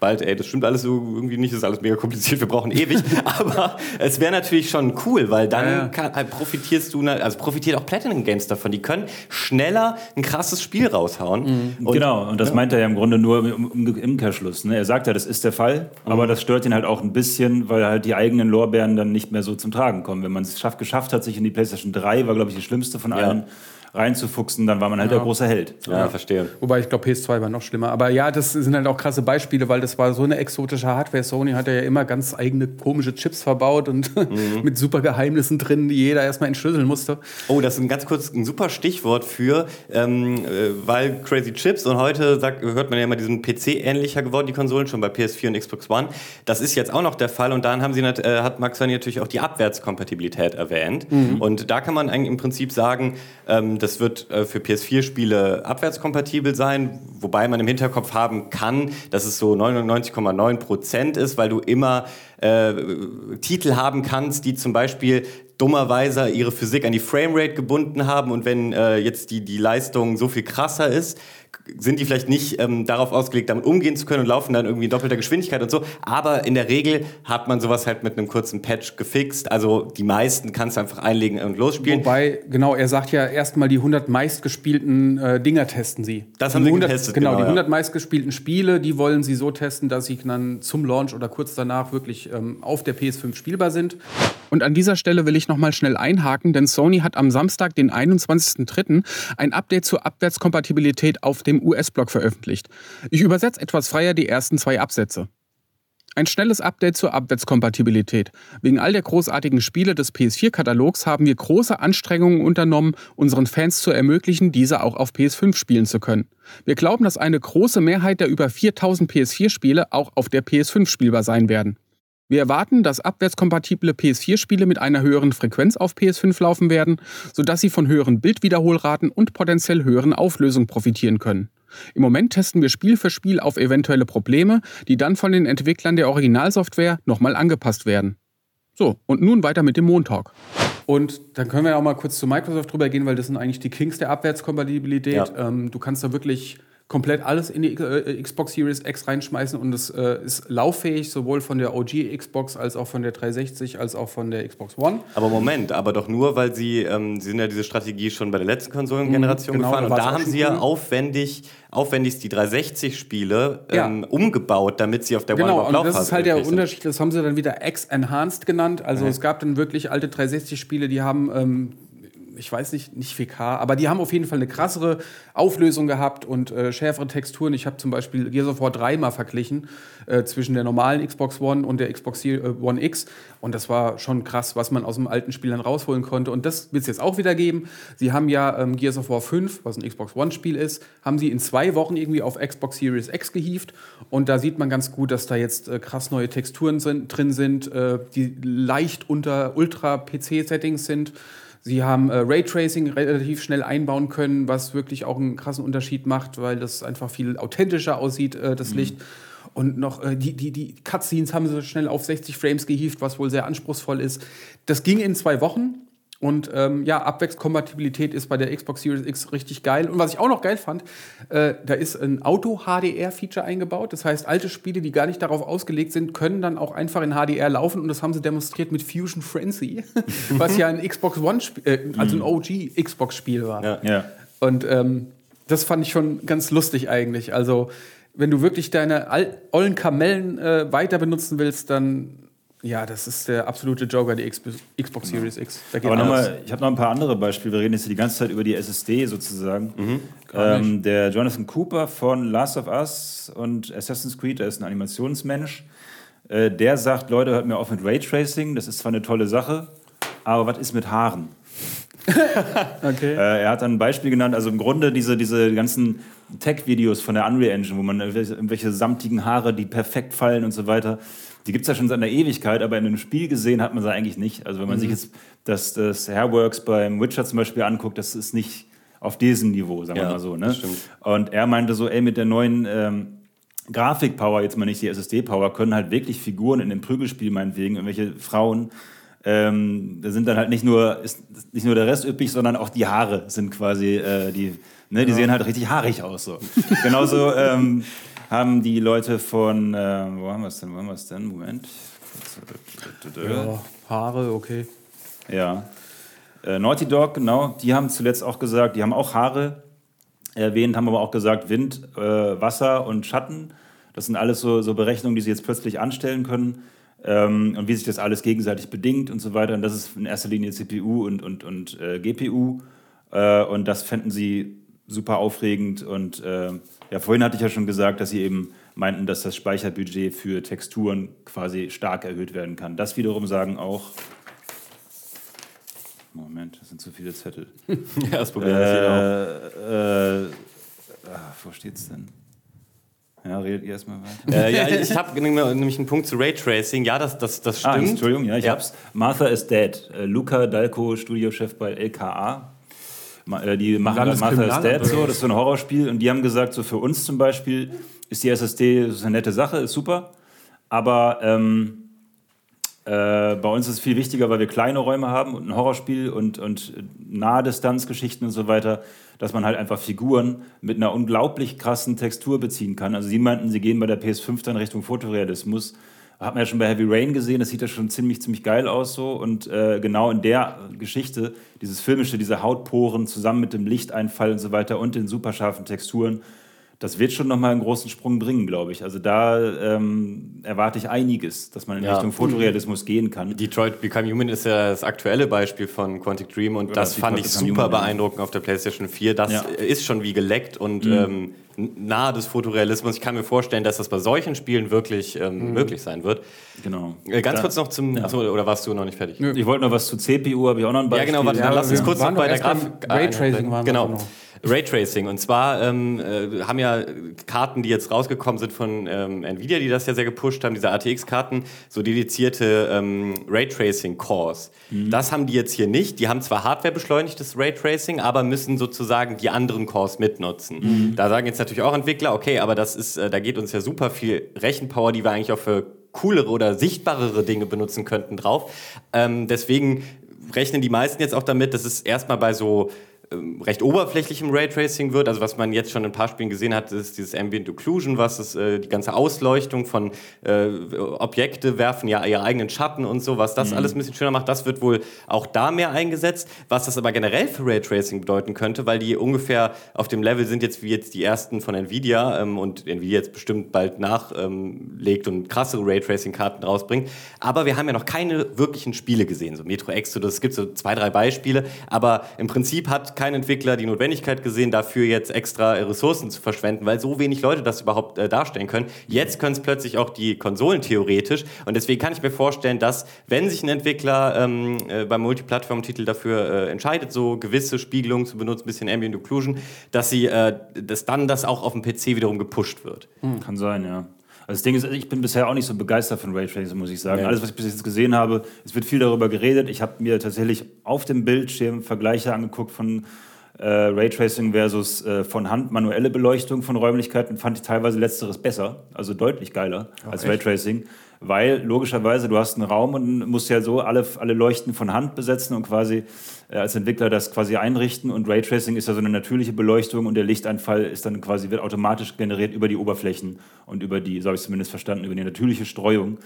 C: bald, ey, das stimmt alles so irgendwie nicht, das ist alles mega kompliziert, wir brauchen ewig. aber es wäre natürlich schon cool, weil dann
A: Ja, ja.
C: Kann, halt profitierst du, ne- also profitiert auch Platinum Games davon. Die können schneller ein krasses Spiel raushauen. Und
B: genau, und das meint er ja im Grunde nur im, im, im Umkehrschluss. Ne? Er sagt ja, das ist der Fall, aber das stört ihn halt auch ein bisschen, weil halt die eigenen Lorbeeren dann nicht mehr so zum Tragen kommen. Wenn man es schafft, geschafft hat, sich in die PlayStation 3, war glaube ich die schlimmste von allen, reinzufuchsen, dann war man halt der große Held.
C: Ja, verstehe.
A: Wobei ich glaube, PS2 war noch schlimmer. Aber ja, das sind halt auch krasse Beispiele, weil das war so eine exotische Hardware. Sony hat ja immer ganz eigene komische Chips verbaut und mit super Geheimnissen drin, die jeder erstmal entschlüsseln musste.
C: Oh, das ist ein ganz kurz ein super Stichwort für, ähm, äh, weil Crazy Chips und heute sagt, hört man ja immer diesen PC-ähnlicher geworden, die Konsolen, schon bei PS4 und Xbox One. Das ist jetzt auch noch der Fall und dann haben sie, äh, hat Max Sony natürlich auch die Abwärtskompatibilität erwähnt. Und da kann man eigentlich im Prinzip sagen, ähm, das wird äh, für PS4-Spiele abwärtskompatibel sein, wobei man im Hinterkopf haben kann, dass es so 99,9 Prozent ist, weil du immer äh, Titel haben kannst, die zum Beispiel dummerweise ihre Physik an die Framerate gebunden haben und wenn äh, jetzt die, die Leistung so viel krasser ist, sind die vielleicht nicht ähm, darauf ausgelegt, damit umgehen zu können und laufen dann irgendwie in doppelter Geschwindigkeit und so. Aber in der Regel hat man sowas halt mit einem kurzen Patch gefixt. Also die meisten kannst du einfach einlegen und losspielen.
A: Wobei, genau, er sagt ja erstmal die 100 meistgespielten äh, Dinger testen sie.
C: Das
A: Die
C: haben sie
A: 100,
C: getestet,
A: Genau,
C: genau,
A: die
C: ja.
A: 100 meistgespielten Spiele, die wollen sie so testen, dass sie dann zum Launch oder kurz danach wirklich ähm, auf der PS5 spielbar sind. Und an dieser Stelle will ich nochmal schnell einhaken, denn Sony hat am Samstag, den 21.03., ein Update zur Abwärtskompatibilität auf dem US-Blog veröffentlicht. Ich übersetze etwas freier die ersten zwei Absätze. Ein schnelles Update zur Abwärtskompatibilität. Wegen all der großartigen Spiele des PS4-Katalogs haben wir große Anstrengungen unternommen, unseren Fans zu ermöglichen, diese auch auf PS5 spielen zu können. Wir glauben, dass eine große Mehrheit der über 4000 PS4-Spiele auch auf der PS5 spielbar sein werden. Wir erwarten, dass abwärtskompatible PS4-Spiele mit einer höheren Frequenz auf PS5 laufen werden, sodass sie von höheren Bildwiederholraten und potenziell höheren Auflösungen profitieren können. Im Moment testen wir Spiel für Spiel auf eventuelle Probleme, die dann von den Entwicklern der Originalsoftware nochmal angepasst werden. So, und nun weiter mit dem Montalk. Und dann können wir auch mal kurz zu Microsoft drüber gehen, weil das sind eigentlich die Kings der Abwärtskompatibilität.
C: Ja.
A: Ähm, du kannst da wirklich komplett alles in die äh, Xbox Series X reinschmeißen und es äh, ist lauffähig, sowohl von der OG Xbox als auch von der 360 als auch von der Xbox One.
C: Aber Moment, aber doch nur, weil sie, ähm, sie sind ja diese Strategie schon bei der letzten Konsolengeneration
A: Mhm, genau,
C: gefahren
A: da
C: und da haben sie ja aufwendig, aufwendigst die 360-Spiele
A: Ja.
C: ähm, umgebaut, damit sie auf der One
A: Genau,
C: überhaupt
A: und das ist halt der
C: sind.
A: Unterschied, das haben sie dann wieder X-Enhanced genannt. Also es gab dann wirklich alte 360-Spiele, die haben, ähm, ich weiß nicht, nicht 4K, aber die haben auf jeden Fall eine krassere Auflösung gehabt und äh, schärfere Texturen. Ich habe zum Beispiel Gears of War 3 mal verglichen äh, zwischen der normalen Xbox One und der Xbox äh, One X. Und das war schon krass, was man aus dem alten Spiel dann rausholen konnte. Und das wird es jetzt auch wieder geben. Sie haben ja ähm, Gears of War 5, was ein Xbox One-Spiel ist, haben sie in zwei Wochen irgendwie auf Xbox Series X gehievt. Und da sieht man ganz gut, dass da jetzt äh, krass neue Texturen sind, drin sind, äh, die leicht unter Ultra-PC-Settings sind. Sie haben äh, Raytracing relativ schnell einbauen können, was wirklich auch einen krassen Unterschied macht, weil das einfach viel authentischer aussieht, äh, das Licht. Und noch äh, die, die, die Cutscenes haben sie schnell auf 60 Frames gehievt, was wohl sehr anspruchsvoll ist. Das ging in zwei Wochen. Und ähm, ja, Abwärtskompatibilität ist bei der Xbox Series X richtig geil. Und was ich auch noch geil fand, äh, da ist ein Auto-HDR-Feature eingebaut. Das heißt, alte Spiele, die gar nicht darauf ausgelegt sind, können dann auch einfach in HDR laufen. Und das haben sie demonstriert mit Fusion Frenzy, was ja ein Xbox One, äh, also ein OG Xbox-Spiel war.
C: Ja.
B: Ja.
A: Und ähm, das fand ich schon ganz lustig eigentlich. Also, wenn du wirklich deine ollen Kamellen äh, weiter benutzen willst, dann ja, das ist der absolute Joker, die Xbox, Series X.
B: Aber nochmal, ich habe noch ein paar andere Beispiele. Wir reden jetzt hier die ganze Zeit über die SSD sozusagen.
A: Mhm.
B: Ähm, der Jonathan Cooper von Last of Us und Assassin's Creed, der ist ein Animationsmensch. Äh, der sagt, Leute, hört mir auf mit Raytracing. Das ist zwar eine tolle Sache, aber was ist mit Haaren?
A: Okay.
B: Äh, er hat dann ein Beispiel genannt, also im Grunde diese, diese ganzen Tech-Videos von der Unreal Engine, wo man irgendwelche, irgendwelche samtigen Haare, die perfekt fallen und so weiter, die gibt es ja schon seit einer Ewigkeit, aber in einem Spiel gesehen hat man sie eigentlich nicht. Also wenn man sich jetzt das, das Hairworks beim Witcher zum Beispiel anguckt, das ist nicht auf diesem Niveau, sagen wir
C: Ja,
B: mal so. Ne? Und er meinte so, ey, mit der neuen ähm, Grafikpower, jetzt mal nicht die SSD-Power, können halt wirklich Figuren in dem Prügelspiel meinetwegen, irgendwelche Frauen, ähm, da sind dann halt nicht nur, ist nicht nur der Rest üppig, sondern auch die Haare sind quasi, äh, die, ne, die sehen halt richtig haarig aus. So. Genauso ähm, haben die Leute von, äh, wo haben wir es denn, wo haben wir es denn, Moment.
A: ja, Haare, okay.
B: Ja. Äh, Naughty Dog, genau, die haben zuletzt auch gesagt, die haben auch Haare erwähnt, haben aber auch gesagt, Wind, äh, Wasser und Schatten. Das sind alles so, so Berechnungen, die sie jetzt plötzlich anstellen können ähm, und wie sich das alles gegenseitig bedingt und so weiter. Und das ist in erster Linie CPU und, und, und äh, GPU. Äh, und das fänden sie super aufregend. Und äh, ja, vorhin hatte ich ja schon gesagt, dass sie eben meinten, dass das Speicherbudget für Texturen quasi stark erhöht werden kann. Das wiederum sagen auch. Moment, das sind zu viele Zettel.
C: ja, das Problem ist hier auch.
B: Äh, äh, ah, wo steht's denn? Ja, redet ihr erstmal weiter.
C: Äh, ja, ich habe nämlich einen Punkt zu Raytracing. Ja, das, das, das
B: Ah,
C: stimmt.
B: Entschuldigung, ja, ich
C: Ja.
B: hab's. Martha is Dead. Äh, Luca Dalco, Studiochef bei LKA. Äh, Die machen is Dead
A: Landeskriminalamt.
B: so, das ist so ein Horrorspiel. Und die haben gesagt, so für uns zum Beispiel ist die SSD ist eine nette Sache, ist super. Aber ähm, äh, bei uns ist es viel wichtiger, weil wir kleine Räume haben und ein Horrorspiel und, und Nahdistanzgeschichten und so weiter, dass man halt einfach Figuren mit einer unglaublich krassen Textur beziehen kann. Also sie meinten, sie gehen bei der PS5 dann Richtung Fotorealismus. Hat man ja schon bei Heavy Rain gesehen, das sieht ja schon ziemlich, ziemlich geil aus so. Und äh, genau in der Geschichte, dieses filmische, diese Hautporen zusammen mit dem Lichteinfall und so weiter und den super scharfen Texturen, das wird schon nochmal einen großen Sprung bringen, glaube ich. Also da ähm, erwarte ich einiges, dass man in
C: Ja.
B: Richtung Fotorealismus gehen kann.
C: Detroit Become Human ist ja das aktuelle Beispiel von Quantic Dream und
B: Oder
C: das
B: Detroit
C: fand ich
B: Become
C: super
B: Human, ja.
C: beeindruckend auf der PlayStation 4. Das
B: Ja. Mhm.
C: ist schon wie geleckt und ähm, nahe des Fotorealismus. Ich kann mir vorstellen, dass das bei solchen Spielen wirklich ähm, möglich sein wird.
B: Genau.
C: Äh, ganz
B: Da-
C: kurz noch zum. Achso, oder warst du noch nicht fertig?
B: Ich wollte noch was zu CPU, habe ich auch noch ein
C: Ja,
B: Beispiel.
C: genau, warte,
A: Ja,
C: dann lass uns kurz noch bei der Grafik.
A: Raytracing waren
C: genau. Raytracing. Und zwar ähm, äh, haben ja Karten, die jetzt rausgekommen sind von ähm, Nvidia, die das ja sehr gepusht haben, diese ATX-Karten, so dedizierte ähm, Raytracing-Cores. Das haben die jetzt hier nicht. Die haben zwar hardwarebeschleunigtes Raytracing, aber müssen sozusagen die anderen Cores mitnutzen. Da sagen jetzt natürlich auch Entwickler, okay, aber das ist, äh, da geht uns ja super viel Rechenpower, die wir eigentlich auch für coolere oder sichtbarere Dinge benutzen könnten drauf. Ähm, deswegen rechnen die meisten jetzt auch damit, dass es erstmal bei so recht oberflächlichem Raytracing wird. Also was man jetzt schon in ein paar Spielen gesehen hat, ist dieses Ambient Occlusion, was ist äh, die ganze Ausleuchtung von äh, Objekte werfen ja ihre eigenen Schatten und so, was das alles ein bisschen schöner macht. Das wird wohl auch da mehr eingesetzt. Was das aber generell für Raytracing bedeuten könnte, weil die ungefähr auf dem Level sind jetzt wie jetzt die ersten von Nvidia ähm, und Nvidia jetzt bestimmt bald nachlegt ähm, und krassere Raytracing-Karten rausbringt. Aber wir haben ja noch keine wirklichen Spiele gesehen. So Metro Exodus, es gibt so zwei, drei Beispiele, aber im Prinzip hat kein Entwickler die Notwendigkeit gesehen, dafür jetzt extra Ressourcen zu verschwenden, weil so wenig Leute das überhaupt äh, darstellen können. Jetzt können es plötzlich auch die Konsolen theoretisch und deswegen kann ich mir vorstellen, dass wenn sich ein Entwickler ähm, äh, beim Multiplattform-Titel dafür äh, entscheidet, so gewisse Spiegelungen zu benutzen, ein bisschen Ambient Occlusion, dass sie, äh, dass dann das auch auf dem PC wiederum gepusht wird.
B: Kann sein, ja. Also das Ding ist, ich bin bisher auch nicht so begeistert von Raytracing, muss ich sagen.
C: Ja.
B: Alles, was ich bis jetzt gesehen habe, es wird viel darüber geredet. Ich habe mir tatsächlich auf dem Bildschirm Vergleiche angeguckt von äh, Raytracing versus äh, von Hand manuelle Beleuchtung von Räumlichkeiten. Fand ich teilweise letzteres besser, also deutlich geiler als Raytracing. Weil logischerweise, du hast einen Raum und musst ja so alle, alle Leuchten von Hand besetzen und quasi äh, als Entwickler das quasi einrichten. Und Raytracing ist ja so eine natürliche Beleuchtung und der Lichteinfall ist dann quasi wird automatisch generiert über die Oberflächen und über die, so habe ich es zumindest verstanden, über die natürliche Streuung.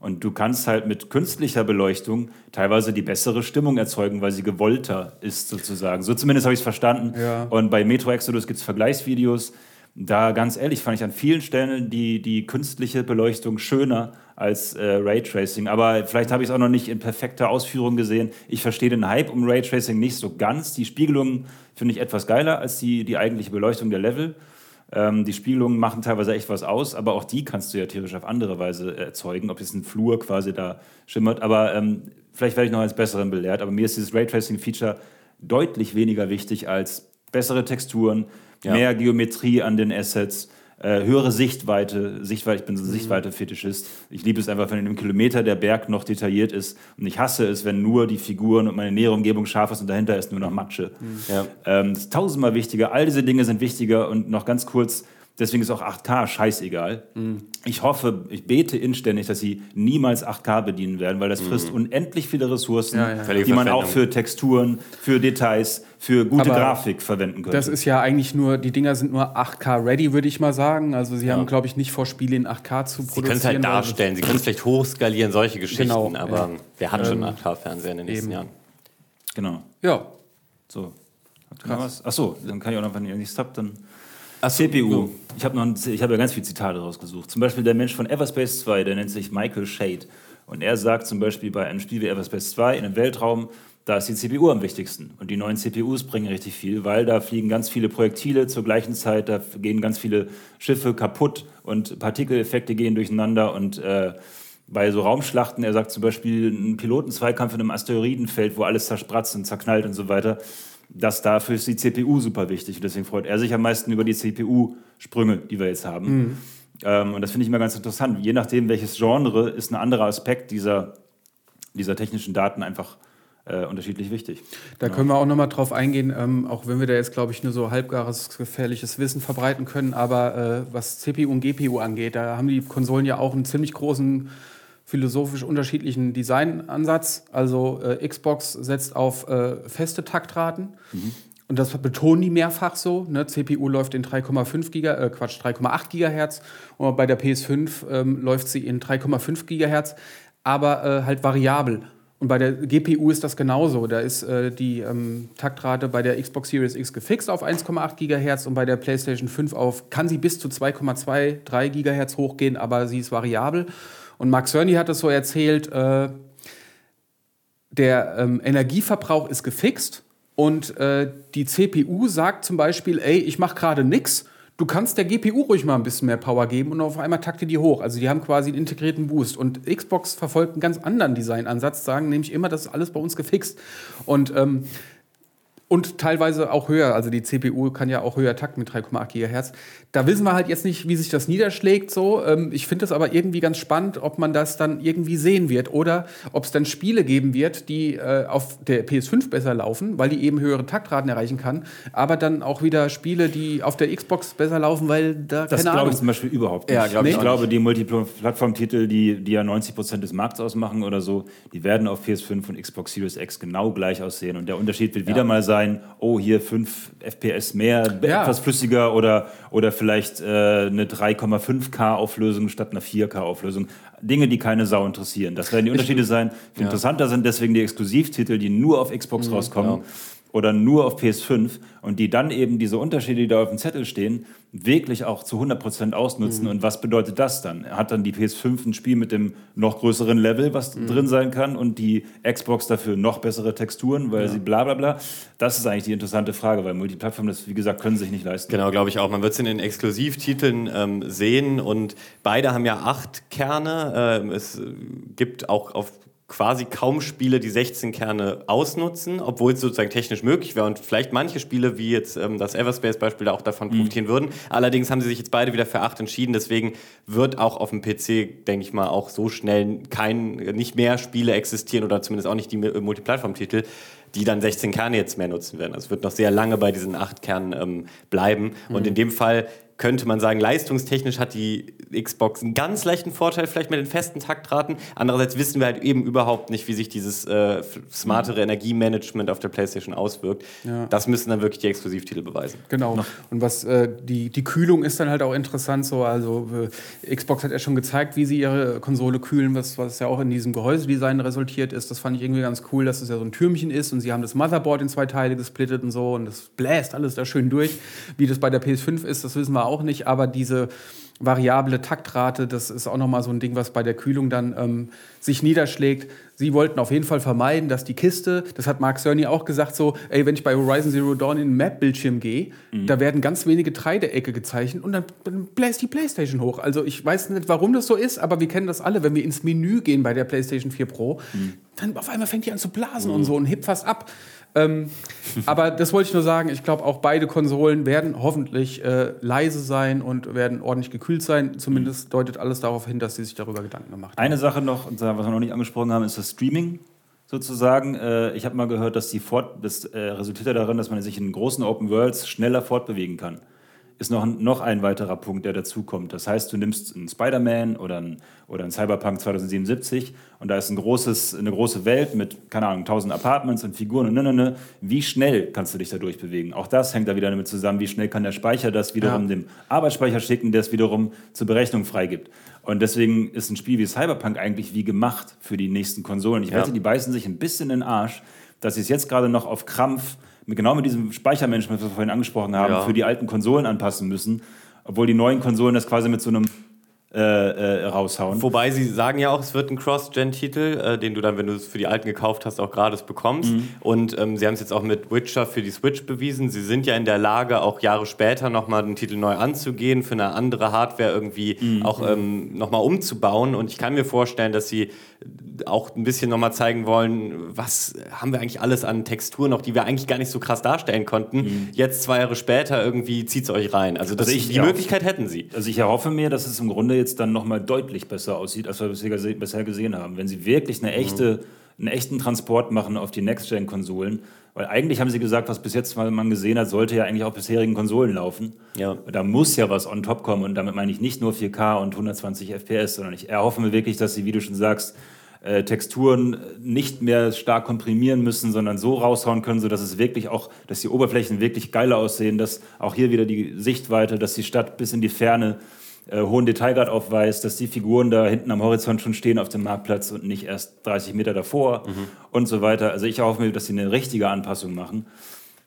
B: Und du kannst halt mit künstlicher Beleuchtung teilweise die bessere Stimmung erzeugen, weil sie gewollter ist sozusagen. So zumindest habe ich es verstanden.
A: Ja.
B: Und bei Metro Exodus gibt es Vergleichsvideos. Da ganz ehrlich fand ich an vielen Stellen die, die künstliche Beleuchtung schöner als äh, Raytracing. Aber vielleicht habe ich es auch noch nicht in perfekter Ausführung gesehen. Ich verstehe den Hype um Raytracing nicht so ganz. Die Spiegelungen finde ich etwas geiler als die, die eigentliche Beleuchtung der Level. Ähm, die Spiegelungen machen teilweise echt was aus, aber auch die kannst du ja theoretisch auf andere Weise erzeugen, ob jetzt ein Flur quasi da schimmert. Aber ähm, vielleicht werde ich noch als Besseren belehrt. Aber mir ist dieses Raytracing-Feature deutlich weniger wichtig als bessere Texturen,
C: Ja.
B: mehr Geometrie an den Assets, äh, höhere Sichtweite. Sichtweite. Ich bin so ein Sichtweite-Fetischist. Ich liebe es einfach, wenn in einem Kilometer der Berg noch detailliert ist. Und ich hasse es, wenn nur die Figuren und meine nähere Umgebung scharf ist und dahinter ist nur noch Matsche.
C: Ja.
B: Ähm, das ist tausendmal wichtiger. All diese Dinge sind wichtiger. Und noch ganz kurz, deswegen ist auch 8K scheißegal. Ich hoffe, ich bete inständig, dass sie niemals 8K bedienen werden, weil das frisst unendlich viele Ressourcen,
A: Ja, ja.
B: Die man auch für Texturen, für Details, für gute
A: Aber
B: Grafik verwenden könnte.
A: Das ist ja eigentlich nur, die Dinger sind nur 8K ready, würde ich mal sagen. Also sie haben, glaube ich, nicht vor, Spiele in 8K zu
C: Sie
A: produzieren.
C: können es halt darstellen, sie können es vielleicht hochskalieren, solche Geschichten,
A: Genau,
C: aber
A: ja.
C: wer hat schon 8K-Fernseher in den nächsten
A: eben.
C: Jahren?
B: genau.
A: Ja,
B: So. Habt ihr noch was? Achso, dann kann ich auch noch, wenn ihr nichts habt, dann CPU. Ich habe hab ja ganz viele Zitate rausgesucht. Zum Beispiel der Mensch von Everspace 2, der nennt sich Michael Shade. Und er sagt zum Beispiel bei einem Spiel wie Everspace 2 in einem Weltraum, da ist die CPU am wichtigsten. Und die neuen CPUs bringen richtig viel, weil da fliegen ganz viele Projektile zur gleichen Zeit, da gehen ganz viele Schiffe kaputt und Partikeleffekte gehen durcheinander. Und äh, bei so Raumschlachten, er sagt zum Beispiel, ein Pilotenzweikampf in einem Asteroidenfeld, wo alles zerspratzt und zerknallt und so weiter, dass dafür ist die CPU super wichtig. Und deswegen freut er sich am meisten über die CPU-Sprünge, die wir jetzt haben. Mhm. Ähm, und das finde ich immer ganz interessant. Je nachdem, welches Genre, ist ein anderer Aspekt dieser, dieser technischen Daten einfach äh, unterschiedlich wichtig.
A: Da genau. können wir auch nochmal drauf eingehen, ähm, auch wenn wir da jetzt, glaube ich, nur so halbgares, gefährliches Wissen verbreiten können. Aber äh, was CPU und GPU angeht, da haben die Konsolen ja auch einen ziemlich großen philosophisch unterschiedlichen Designansatz. Also äh, Xbox setzt auf äh, feste Taktraten. Mhm. Und das betonen die mehrfach so. Ne? CPU läuft in 3,5 Giga, äh, Quatsch, 3,8 Gigahertz. Und bei der PS5 ähm, läuft sie in 3,5 Gigahertz, aber äh, halt variabel. Und bei der GPU ist das genauso. Da ist äh, die ähm, Taktrate bei der Xbox Series X gefixt auf 1,8 GHz und bei der PlayStation 5 auf, kann sie bis zu 2,23 GHz hochgehen, aber sie ist variabel. Und Mark Cerny hat es so erzählt, äh, der ähm, Energieverbrauch ist gefixt und äh, die CPU sagt zum Beispiel, ey, ich mache gerade nichts du kannst der GPU ruhig mal ein bisschen mehr Power geben und auf einmal takte die hoch. Also die haben quasi einen integrierten Boost. Und Xbox verfolgt einen ganz anderen Designansatz, sagen nämlich immer, das ist alles bei uns gefixt. Und ähm, und teilweise auch höher. Also die CPU kann ja auch höher takten mit 3,8 GHz. Da wissen wir halt jetzt nicht, wie sich das niederschlägt. So, ähm, ich finde es aber irgendwie ganz spannend, ob man das dann irgendwie sehen wird oder ob es dann Spiele geben wird, die äh, auf der PS5 besser laufen, weil die eben höhere Taktraten erreichen kann. Aber dann auch wieder Spiele, die auf der Xbox besser laufen, weil da
B: das
A: keine
B: glaube ich zum Beispiel überhaupt nicht. Ja, glaub ich, ich glaube, die Multiplattform-Titel, die, die ja 90 Prozent des Markts ausmachen oder so, die werden auf PS5 und Xbox Series X genau gleich aussehen. Und der Unterschied wird ja. wieder mal sein sein, oh, hier 5 FPS mehr, ja. etwas flüssiger oder, oder vielleicht äh, eine 3,5K Auflösung statt einer 4K Auflösung. Dinge, die keine Sau interessieren. Das werden die Unterschiede sein. Ja. Interessanter sind deswegen die Exklusivtitel, die nur auf Xbox mhm, rauskommen. Ja oder nur auf PS5 und die dann eben diese Unterschiede, die da auf dem Zettel stehen, wirklich auch zu 100% ausnutzen. Mhm. Und was bedeutet das dann? Hat dann die PS5 ein Spiel mit dem noch größeren Level, was mhm. drin sein kann und die Xbox dafür noch bessere Texturen, weil ja. sie bla bla bla? Das ist eigentlich die interessante Frage, weil Multiplattform, das wie gesagt, können sich nicht leisten.
C: Genau, glaube ich auch. Man wird es in den Exklusivtiteln ähm, sehen und beide haben ja acht Kerne. Ähm, es gibt auch auf quasi kaum Spiele die 16 Kerne ausnutzen, obwohl es sozusagen technisch möglich wäre und vielleicht manche Spiele, wie jetzt ähm, das Everspace-Beispiel, auch davon mhm. profitieren würden. Allerdings haben sie sich jetzt beide wieder für 8 entschieden, deswegen wird auch auf dem PC, denke ich mal, auch so schnell kein, nicht mehr Spiele existieren oder zumindest auch nicht die Multiplattform-Titel, die dann 16 Kerne jetzt mehr nutzen werden. Also es wird noch sehr lange bei diesen 8 Kernen ähm, bleiben mhm. und in dem Fall könnte man sagen, leistungstechnisch hat die Xbox einen ganz leichten Vorteil vielleicht mit den festen Taktraten. Andererseits wissen wir halt eben überhaupt nicht, wie sich dieses äh, smartere mhm. Energiemanagement auf der PlayStation auswirkt. Ja. Das müssen dann wirklich die Exklusivtitel beweisen.
A: Genau. Und was äh, die, die Kühlung ist dann halt auch interessant so. Also äh, Xbox hat ja schon gezeigt, wie sie ihre Konsole kühlen, was, was ja auch in diesem Gehäusedesign resultiert ist. Das fand ich irgendwie ganz cool, dass es ja so ein Türmchen ist und sie haben das Motherboard in zwei Teile gesplittet und so und das bläst alles da schön durch. Wie das bei der PS5 ist, das wissen wir auch nicht, aber diese variable Taktrate, das ist auch nochmal so ein Ding, was bei der Kühlung dann ähm, sich niederschlägt. Sie wollten auf jeden Fall vermeiden, dass die Kiste, das hat Mark Cerny auch gesagt, so, ey, wenn ich bei Horizon Zero Dawn in den Map-Bildschirm gehe, mhm. da werden ganz wenige Dreiecke gezeichnet und dann bläst die Playstation hoch. Also ich weiß nicht, warum das so ist, aber wir kennen das alle, wenn wir ins Menü gehen bei der Playstation 4 Pro, mhm. dann auf einmal fängt die an zu blasen mhm. und so und hebt fast ab. Ähm, aber das wollte ich nur sagen. Ich glaube, auch beide Konsolen werden hoffentlich äh, leise sein und werden ordentlich gekühlt sein. Zumindest deutet alles darauf hin, dass sie sich darüber Gedanken gemacht
B: haben. Eine Sache noch, was wir noch nicht angesprochen haben, ist das Streaming sozusagen. Äh, ich habe mal gehört, dass die Fort das äh, resultiert darin, dass man sich in großen Open Worlds schneller fortbewegen kann ist noch, noch ein weiterer Punkt, der dazukommt. Das heißt, du nimmst einen Spider-Man oder einen, oder einen Cyberpunk 2077 und da ist ein großes, eine große Welt mit, keine Ahnung, tausend Apartments und Figuren und ne, ne, ne. Wie schnell kannst du dich da durchbewegen? Auch das hängt da wieder damit zusammen, wie schnell kann der Speicher das wiederum ja. dem Arbeitsspeicher schicken, der es wiederum zur Berechnung freigibt. Und deswegen ist ein Spiel wie Cyberpunk eigentlich wie gemacht für die nächsten Konsolen. Ich ja. wette, die beißen sich ein bisschen in den Arsch, dass sie es jetzt gerade noch auf Krampf genau mit diesem Speichermanagement, was wir vorhin angesprochen haben,
C: Ja.
B: für die alten Konsolen anpassen müssen, obwohl die neuen Konsolen das quasi mit so einem äh, äh, raushauen.
C: Wobei sie sagen ja auch, es wird ein Cross-Gen-Titel, äh, den du dann, wenn du es für die alten gekauft hast, auch gratis bekommst. Und ähm, sie haben es jetzt auch mit Witcher für die Switch bewiesen. Sie sind ja in der Lage, auch Jahre später nochmal den Titel neu anzugehen, für eine andere Hardware irgendwie auch ähm, nochmal umzubauen. Und ich kann mir vorstellen, dass sie auch ein bisschen nochmal zeigen wollen, was haben wir eigentlich alles an Texturen noch, die wir eigentlich gar nicht so krass darstellen konnten. Jetzt zwei Jahre später irgendwie zieht es euch rein. Also,
B: Also ich-
C: die. Möglichkeit hätten sie.
B: Also ich erhoffe mir, dass es im Grunde jetzt dann nochmal deutlich besser aussieht, als wir bisher, gese- bisher gesehen haben. Wenn sie wirklich eine echte, einen echten Transport machen auf die Next-Gen-Konsolen. Weil eigentlich haben sie gesagt, was bis jetzt mal man gesehen hat, sollte ja eigentlich auf bisherigen Konsolen laufen.
C: Ja.
B: Da muss ja was on top kommen und damit meine ich nicht nur 4K und 120 FPS, sondern ich erhoffe mir wirklich, dass sie, wie du schon sagst, äh, Texturen nicht mehr stark komprimieren müssen, sondern so raushauen können, sodass es wirklich auch, dass die Oberflächen wirklich geiler aussehen, dass auch hier wieder die Sichtweite, dass die Stadt bis in die Ferne äh, hohen Detailgrad aufweist, dass die Figuren da hinten am Horizont schon stehen auf dem Marktplatz und nicht erst 30 Meter davor und so weiter. Also ich erhoffe mir, dass sie eine richtige Anpassung machen.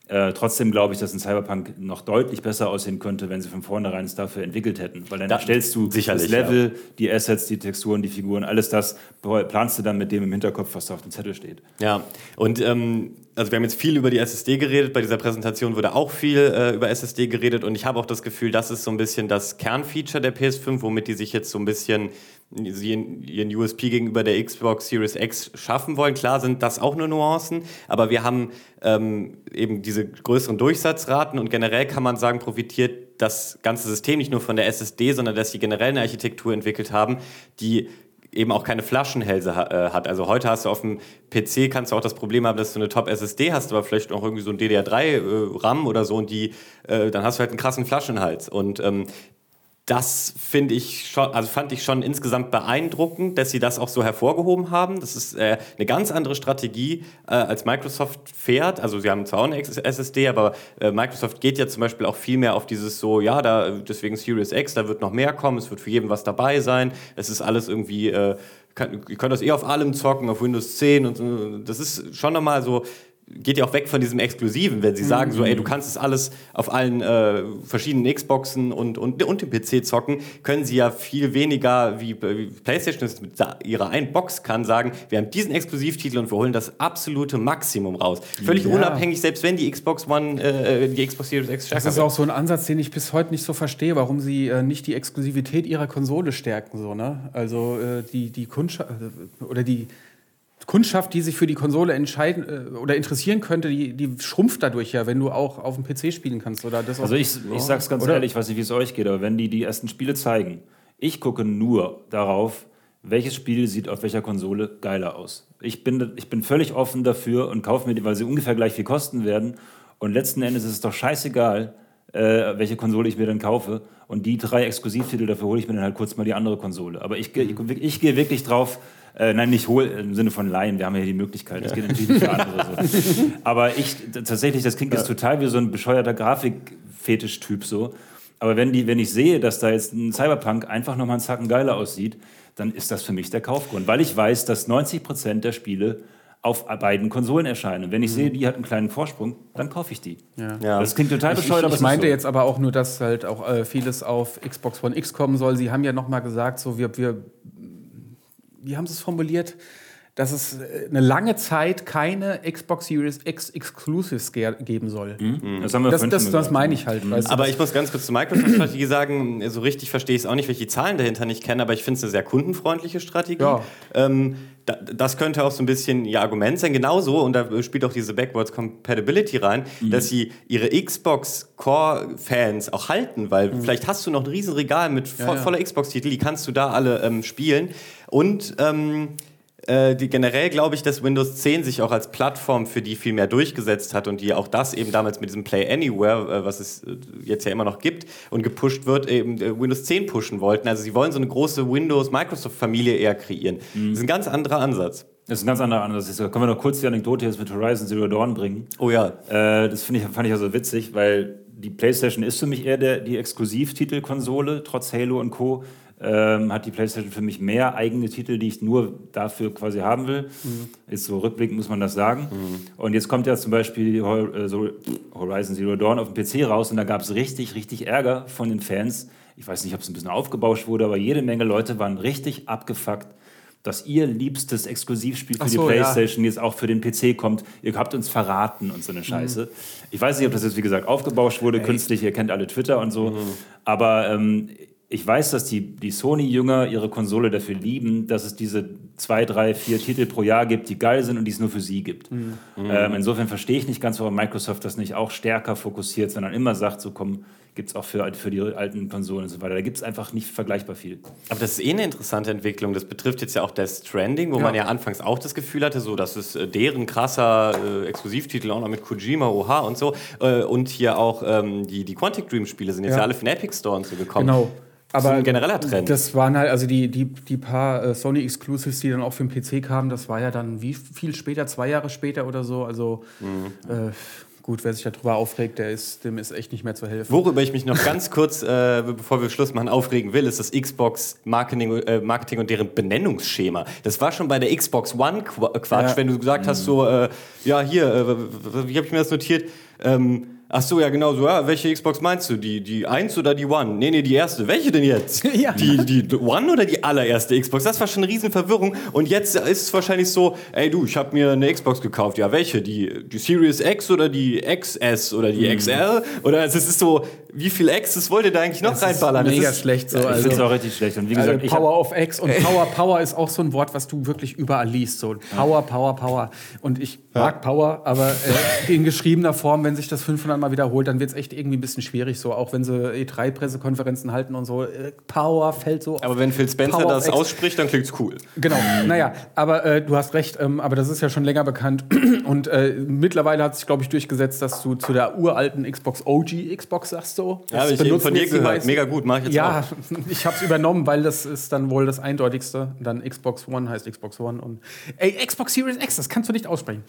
B: Äh, trotzdem glaube ich, dass ein Cyberpunk noch deutlich besser aussehen könnte, wenn sie von vornherein es dafür entwickelt hätten. Weil dann
C: Da-
B: erstellst du
C: sicherlich,
B: das Level, die Assets, die Texturen, die Figuren, alles das planst du dann mit dem im Hinterkopf, was da auf dem Zettel steht.
C: Ja, und ähm, also wir haben jetzt viel über die SSD geredet. Bei dieser Präsentation wurde auch viel äh, über SSD geredet und ich habe auch das Gefühl, das ist so ein bisschen das Kernfeature der PS5, womit die sich jetzt so ein bisschen ihren, USP gegenüber der Xbox Series X schaffen wollen. Klar sind das auch nur Nuancen, aber wir haben ähm, eben diese größeren Durchsatzraten und generell kann man sagen, profitiert das ganze System nicht nur von der SSD, sondern dass sie generell eine Architektur entwickelt haben, die eben auch keine Flaschenhälse äh, hat. Also heute hast du auf dem PC kannst du auch das Problem haben, dass du eine Top SSD hast, aber vielleicht auch irgendwie so ein DDR3 äh, oder so und die, äh, dann hast du halt einen krassen Flaschenhals. Und ähm, das finde ich schon, also fand ich schon insgesamt beeindruckend, dass sie das auch so hervorgehoben haben. Das ist äh, eine ganz andere Strategie, äh, als Microsoft fährt. Also sie haben zwar auch eine SSD, aber äh, Microsoft geht ja zum Beispiel auch viel mehr auf dieses so, ja, da deswegen Series X, da wird noch mehr kommen, es wird für jeden was dabei sein. Es ist alles irgendwie, äh, kann, ihr könnt das eh auf allem zocken, auf Windows 10 und so. Das ist schon nochmal so geht ja auch weg von diesem Exklusiven, wenn sie sagen, so, ey, du kannst es alles auf allen äh, verschiedenen Xboxen und, und, und dem PC zocken, können sie ja viel weniger, wie, wie PlayStation es mit ihrer einen Box kann, sagen, wir haben diesen Exklusivtitel und wir holen das absolute Maximum raus. Völlig
A: Ja.
C: unabhängig, selbst wenn die Xbox One, äh, die Xbox Series X
A: Das
C: stärker
A: ist auch so ein Ansatz, den ich bis heute nicht so verstehe, warum sie äh, nicht die Exklusivität ihrer Konsole stärken. So, ne? Also äh, die, die Kundschaft äh, oder die Kundschaft, die sich für die Konsole entscheiden äh, oder interessieren könnte, die, die schrumpft dadurch ja, wenn du auch auf dem PC spielen kannst. Oder das
B: Also ich, ich sag's ganz
A: Oder?
B: ehrlich, ich weiß nicht, wie es euch geht, aber wenn die die ersten Spiele zeigen, ich gucke nur darauf, welches Spiel sieht auf welcher Konsole geiler aus. Ich bin, ich bin völlig offen dafür und kaufe mir die, weil sie ungefähr gleich viel kosten werden. Und letzten Endes ist es doch scheißegal, äh, welche Konsole ich mir dann kaufe. Und die drei Exklusivtitel, dafür hole ich mir dann halt kurz mal die andere Konsole. Aber ich, gehe- ich, ich gehe wirklich drauf, äh, nein, nicht hol im Sinne von Laien, wir haben ja hier die Möglichkeit, das geht natürlich nicht für andere so. Aber ich, tatsächlich, das klingt jetzt total wie so ein bescheuerter Grafikfetisch-Typ so. Aber wenn, die, wenn ich sehe, dass da jetzt ein Cyberpunk einfach nochmal einen Zacken geiler aussieht, dann ist das für mich der Kaufgrund. Weil ich weiß, dass 90% der Spiele auf beiden Konsolen erscheinen. Und wenn ich sehe, die hat einen kleinen Vorsprung, dann kaufe ich die.
C: Ja.
B: Das klingt total
A: Ich, ich,
B: bescheuert, aber
A: ich
B: es ist
A: meinte
B: so.
A: jetzt aber auch nur, dass halt auch äh, vieles auf Xbox One X kommen soll. Sie haben ja noch mal gesagt, so wir, wir wie haben sie es formuliert, dass es äh, eine lange Zeit keine Xbox Series X Exclusives ge geben soll.
B: Das, haben wir
A: Das, das, das meine ich halt. weißt du,
C: Aber ich muss ganz kurz zur Microsoft-Strategie sagen, so richtig verstehe ich es auch nicht, weil ich die Zahlen dahinter nicht kenne, aber ich finde es eine sehr kundenfreundliche Strategie.
A: Ja.
C: Ähm, da, das könnte auch so ein bisschen ihr Argument sein, genauso, und da spielt auch diese Backwards Compatibility rein, dass sie ihre Xbox Core-Fans auch halten, weil vielleicht hast du noch ein riesen Regal mit vo
A: Ja, ja.
C: voller Xbox-Titel, die kannst du da alle ähm, spielen. Und ähm, äh, die, generell glaube ich, dass Windows 10 sich auch als Plattform für die viel mehr durchgesetzt hat und die auch das eben damals mit diesem Play Anywhere, äh, was es äh, jetzt ja immer noch gibt und gepusht wird, eben äh, Windows 10 pushen wollten. Also sie wollen so eine große Windows-Microsoft-Familie eher kreieren. Das ist ein ganz anderer Ansatz.
B: Das ist ein ganz anderer Ansatz. Jetzt können wir noch kurz die Anekdote jetzt mit Horizon Zero Dawn bringen.
C: Oh ja.
B: Äh, das finde ich, fand ich also witzig, weil die PlayStation ist für mich eher der, die Exklusivtitelkonsole, trotz Halo und Co. ähm, hat die PlayStation für mich mehr eigene Titel, die ich nur dafür quasi haben will.
A: Mhm.
B: Ist so rückblickend muss man das sagen. Und jetzt kommt ja zum Beispiel äh, so Horizon Zero Dawn auf dem PC raus und da gab es richtig, richtig Ärger von den Fans. Ich weiß nicht, ob es ein bisschen aufgebauscht wurde, aber jede Menge Leute waren richtig abgefuckt, dass ihr liebstes Exklusivspiel für
A: Ach
B: die
A: so, ja.
B: PlayStation jetzt auch für den PC kommt. Ihr habt uns verraten und so
A: Mhm.
B: eine Scheiße. Ich weiß nicht, ob das jetzt, wie gesagt, aufgebauscht wurde, künstlich. Ihr kennt alle Twitter und
A: Mhm.
B: so. Aber ähm, ich weiß, dass die, die Sony-Jünger ihre Konsole dafür lieben, dass es diese zwei, drei, vier Titel pro Jahr gibt, die geil sind und die es nur für sie gibt.
A: Mhm.
B: Ähm, insofern verstehe ich nicht ganz, warum Microsoft das nicht auch stärker fokussiert, sondern immer sagt, so komm, gibt es auch für, für die alten Konsolen und so weiter. Da gibt es einfach nicht vergleichbar viel.
C: Aber das ist eh eine interessante Entwicklung. Das betrifft jetzt ja auch Death Stranding, wo
A: Ja.
C: man ja anfangs auch das Gefühl hatte, so dass es äh, deren krasser äh, Exklusivtitel auch noch mit Kojima, Oha und so. Äh, und hier auch ähm, die, die Quantic Dream Spiele sind jetzt ja.
A: Ja.
C: alle für den Epic Store und so gekommen.
A: Genau.
C: Das ist ein genereller Trend.
A: Das waren halt, also die, die, die paar äh, Sony Exclusives, die dann auch für den PC kamen, das war ja dann wie viel später, zwei Jahre später oder so. Also
C: Mhm.
A: äh, gut, wer sich darüber aufregt, der ist, dem ist echt nicht mehr zu helfen.
C: Worüber ich mich noch ganz kurz, äh, bevor wir Schluss machen, aufregen will, ist das Xbox Marketing, äh, Marketing und deren Benennungsschema. Das war schon bei der Xbox One Qu Quatsch,
A: Ja.
C: wenn du gesagt hast, so, äh, ja, hier, äh, wie habe ich mir das notiert? Ähm, Ach so, ja, genau so. Ja, welche Xbox meinst du? Die, die 1 oder die One? Nee, nee, die erste. Welche denn jetzt?
A: Ja.
C: Die, die One oder die allererste Xbox? Das war schon eine riesen Verwirrung. Und jetzt ist es wahrscheinlich so, ey du, ich habe mir eine Xbox gekauft. Ja, welche? Die, die Series X oder die XS oder
A: Mhm.
C: die XL? Oder also es ist so, wie viel X's wollt ihr da eigentlich noch
A: Das ist
C: reinballern? Das
A: mega
C: ist,
A: schlecht so.
B: ich
A: Also,
B: finde es auch richtig schlecht. Und wie
A: also
B: gesagt, ich hab-
A: Power of X und Power Power ist auch so ein Wort, was du wirklich überall liest. So Power, Power, Power. Und ich mag Power, aber äh, in geschriebener Form, wenn sich das 500 Mal wiederholt, dann wird es echt irgendwie ein bisschen schwierig. So auch wenn sie E3-Pressekonferenzen halten und so. Äh, Power fällt so.
C: aber wenn Phil Spencer
A: Power
C: das ausspricht, dann klingt's cool.
A: Genau, naja, aber äh, du hast recht, ähm, aber das ist ja schon länger bekannt. Und äh, mittlerweile hat sich, glaube ich, durchgesetzt, dass du zu der uralten Xbox OG Xbox sagst so.
C: Ja,
A: Das
C: ich eben von dir gehört. Mega gut, mach ich jetzt
A: Ja,
C: auch.
A: ich habe es übernommen, weil das ist dann wohl das eindeutigste. Dann Xbox One heißt Xbox One und ey, Xbox Series X, das kannst du nicht aussprechen.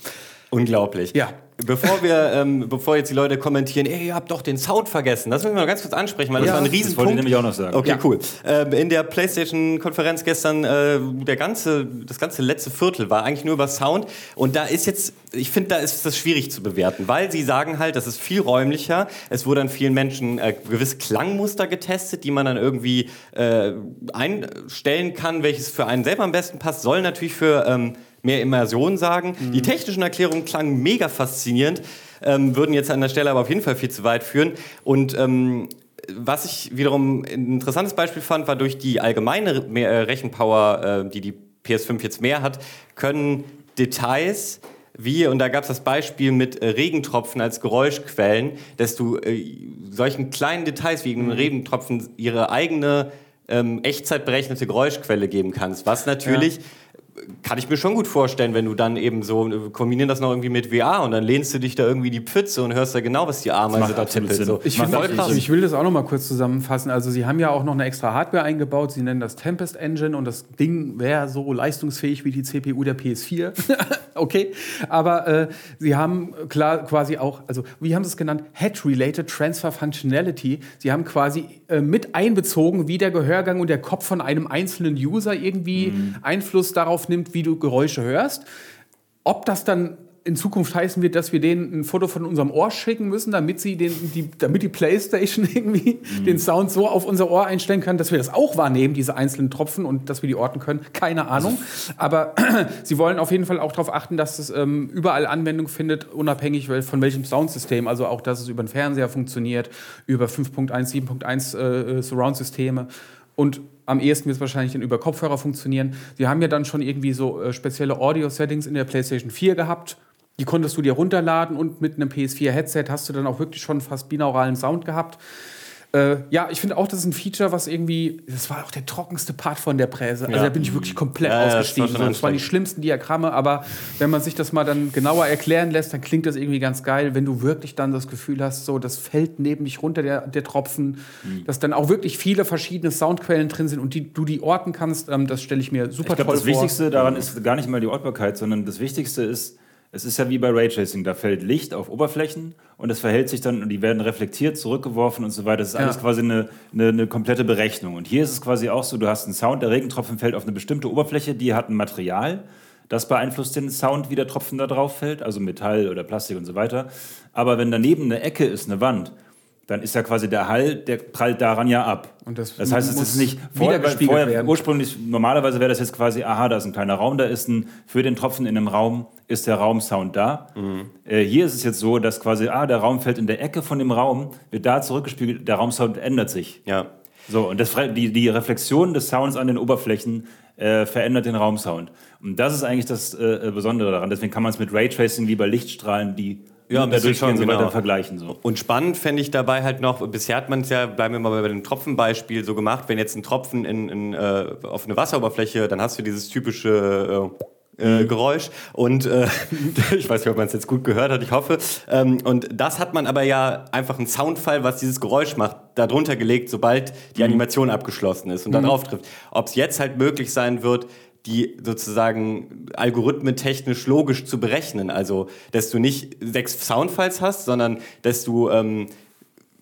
C: Unglaublich.
A: Ja.
C: Bevor wir, ähm, bevor jetzt die Leute kommentieren, ey, ihr habt doch den Sound vergessen, das müssen wir mal ganz kurz ansprechen, weil das
A: Ja,
C: war ein
A: das
B: wollte ich
C: Riesenpunkt.
B: nämlich auch noch sagen.
C: Okay,
A: Ja.
C: cool. Ähm, in der PlayStation-Konferenz gestern, äh, der ganze, das ganze letzte Viertel war eigentlich nur über Sound. Und da ist jetzt, ich finde, da ist das schwierig zu bewerten, weil sie sagen halt, das ist viel räumlicher. Es wurde an vielen Menschen äh, gewisse Klangmuster getestet, die man dann irgendwie äh, einstellen kann, welches für einen selber am besten passt. Soll natürlich für ähm, mehr Immersion sagen. Die technischen Erklärungen klangen mega faszinierend, ähm, würden jetzt an der Stelle aber auf jeden Fall viel zu weit führen. Und ähm, was ich wiederum ein interessantes Beispiel fand, war durch die allgemeine äh, Rechenpower, äh, die die PS5 jetzt mehr hat, können Details wie, und da gab es das Beispiel mit äh, Regentropfen als Geräuschquellen, dass du äh, solchen kleinen Details wie einem Regentropfen ihre eigene ähm, echtzeitberechnete Geräuschquelle geben kannst, was natürlich kann ich mir schon gut vorstellen, wenn du dann eben so äh, kombinieren das noch irgendwie mit VR und dann lehnst du dich da irgendwie in die Pfütze und hörst da genau, was die Ameise da tippelt. So.
A: Ich, finde, ich will das auch noch mal kurz zusammenfassen. Also sie haben ja auch noch eine extra Hardware eingebaut. Sie nennen das Tempest Engine und das Ding wäre so leistungsfähig wie die CPU der PS4. okay, aber äh, sie haben klar quasi auch, also wie haben sie es genannt? Head-Related Transfer Functionality. Sie haben quasi äh, mit einbezogen, wie der Gehörgang und der Kopf von einem einzelnen User irgendwie Einfluss darauf nimmt, wie du Geräusche hörst. Ob das dann in Zukunft heißen wird, dass wir denen ein Foto von unserem Ohr schicken müssen, damit sie den, die, damit die Playstation irgendwie den Sound so auf unser Ohr einstellen kann, dass wir das auch wahrnehmen, diese einzelnen Tropfen und dass wir die orten können. Keine Ahnung. Aber sie wollen auf jeden Fall auch darauf achten, dass es ähm, überall Anwendung findet, unabhängig von welchem Soundsystem. Also auch, dass es über den Fernseher funktioniert, über 5.1, 7.1 äh, äh, Surround-Systeme. Und am ehesten wird es wahrscheinlich dann über Kopfhörer funktionieren. Sie haben ja dann schon irgendwie so äh, spezielle Audio-Settings in der PlayStation 4 gehabt. Die konntest du dir runterladen und mit einem PS4-Headset hast du dann auch wirklich schon fast binauralen Sound gehabt. Äh, ja, ich finde auch, das ist ein Feature, was irgendwie, das war auch der trockenste Part von der Präse. Also
C: Ja.
A: da bin ich wirklich komplett
C: Ja, ja, das war
A: ausgestiegen. das waren die schlimmsten Diagramme, aber wenn man sich das mal dann genauer erklären lässt, dann klingt das irgendwie ganz geil, wenn du wirklich dann das Gefühl hast, so, das fällt neben dich runter, der, der Tropfen,
B: Mhm.
A: dass dann auch wirklich viele verschiedene Soundquellen drin sind und die, du die orten kannst, ähm, das stelle ich mir super
B: Ich glaube,
A: toll
B: das
A: vor.
B: Wichtigste daran ist gar nicht mal die Ortbarkeit, sondern das Wichtigste ist, Es ist ja wie bei Raytracing, da fällt Licht auf Oberflächen und es verhält sich dann und die werden reflektiert, zurückgeworfen und so weiter. Das ist alles
A: Ja.
B: quasi eine, eine, eine komplette Berechnung. Und hier ist es quasi auch so, du hast einen Sound, der Regentropfen fällt auf eine bestimmte Oberfläche, die hat ein Material, das beeinflusst den Sound, wie der Tropfen da drauf fällt, also Metall oder Plastik und so weiter. Aber wenn daneben eine Ecke ist, eine Wand, dann ist ja quasi der Hall, der prallt daran ja ab.
A: Und das
B: das heißt, es ist nicht vorher, vorher
A: werden.
B: ursprünglich, normalerweise wäre das jetzt quasi, aha, da ist ein kleiner Raum, da ist ein, für den Tropfen in einem Raum ist der Raumsound da. Äh, hier ist es jetzt so, dass quasi, ah, der Raum fällt in der Ecke von dem Raum, wird da zurückgespiegelt, der Raumsound ändert sich.
C: Ja.
B: So, und das, die, die Reflexion des Sounds an den Oberflächen äh, verändert den Raumsound. Und das ist eigentlich das äh, Besondere daran. Deswegen kann man es mit Raytracing wie bei Lichtstrahlen, die
C: Ja,
B: da
C: bisschen
B: durchgehen,
C: schon,
B: so
C: genau.
B: weiter vergleichen. So.
C: Und spannend fände ich dabei halt noch, bisher hat man es ja, bleiben wir mal bei dem Tropfenbeispiel, so gemacht, wenn jetzt ein Tropfen in, in, äh, auf eine Wasseroberfläche, dann hast du dieses typische äh, äh, Geräusch und äh, ich weiß nicht, ob man es jetzt gut gehört hat, ich hoffe. Ähm, und das hat man aber ja einfach einen Soundfall, was dieses Geräusch macht, darunter gelegt, sobald die Animation abgeschlossen ist und da drauf trifft. Ob es jetzt halt möglich sein wird, die sozusagen Algorithmen technisch logisch zu berechnen. Also, dass du nicht sechs Soundfiles hast, sondern dass du ähm,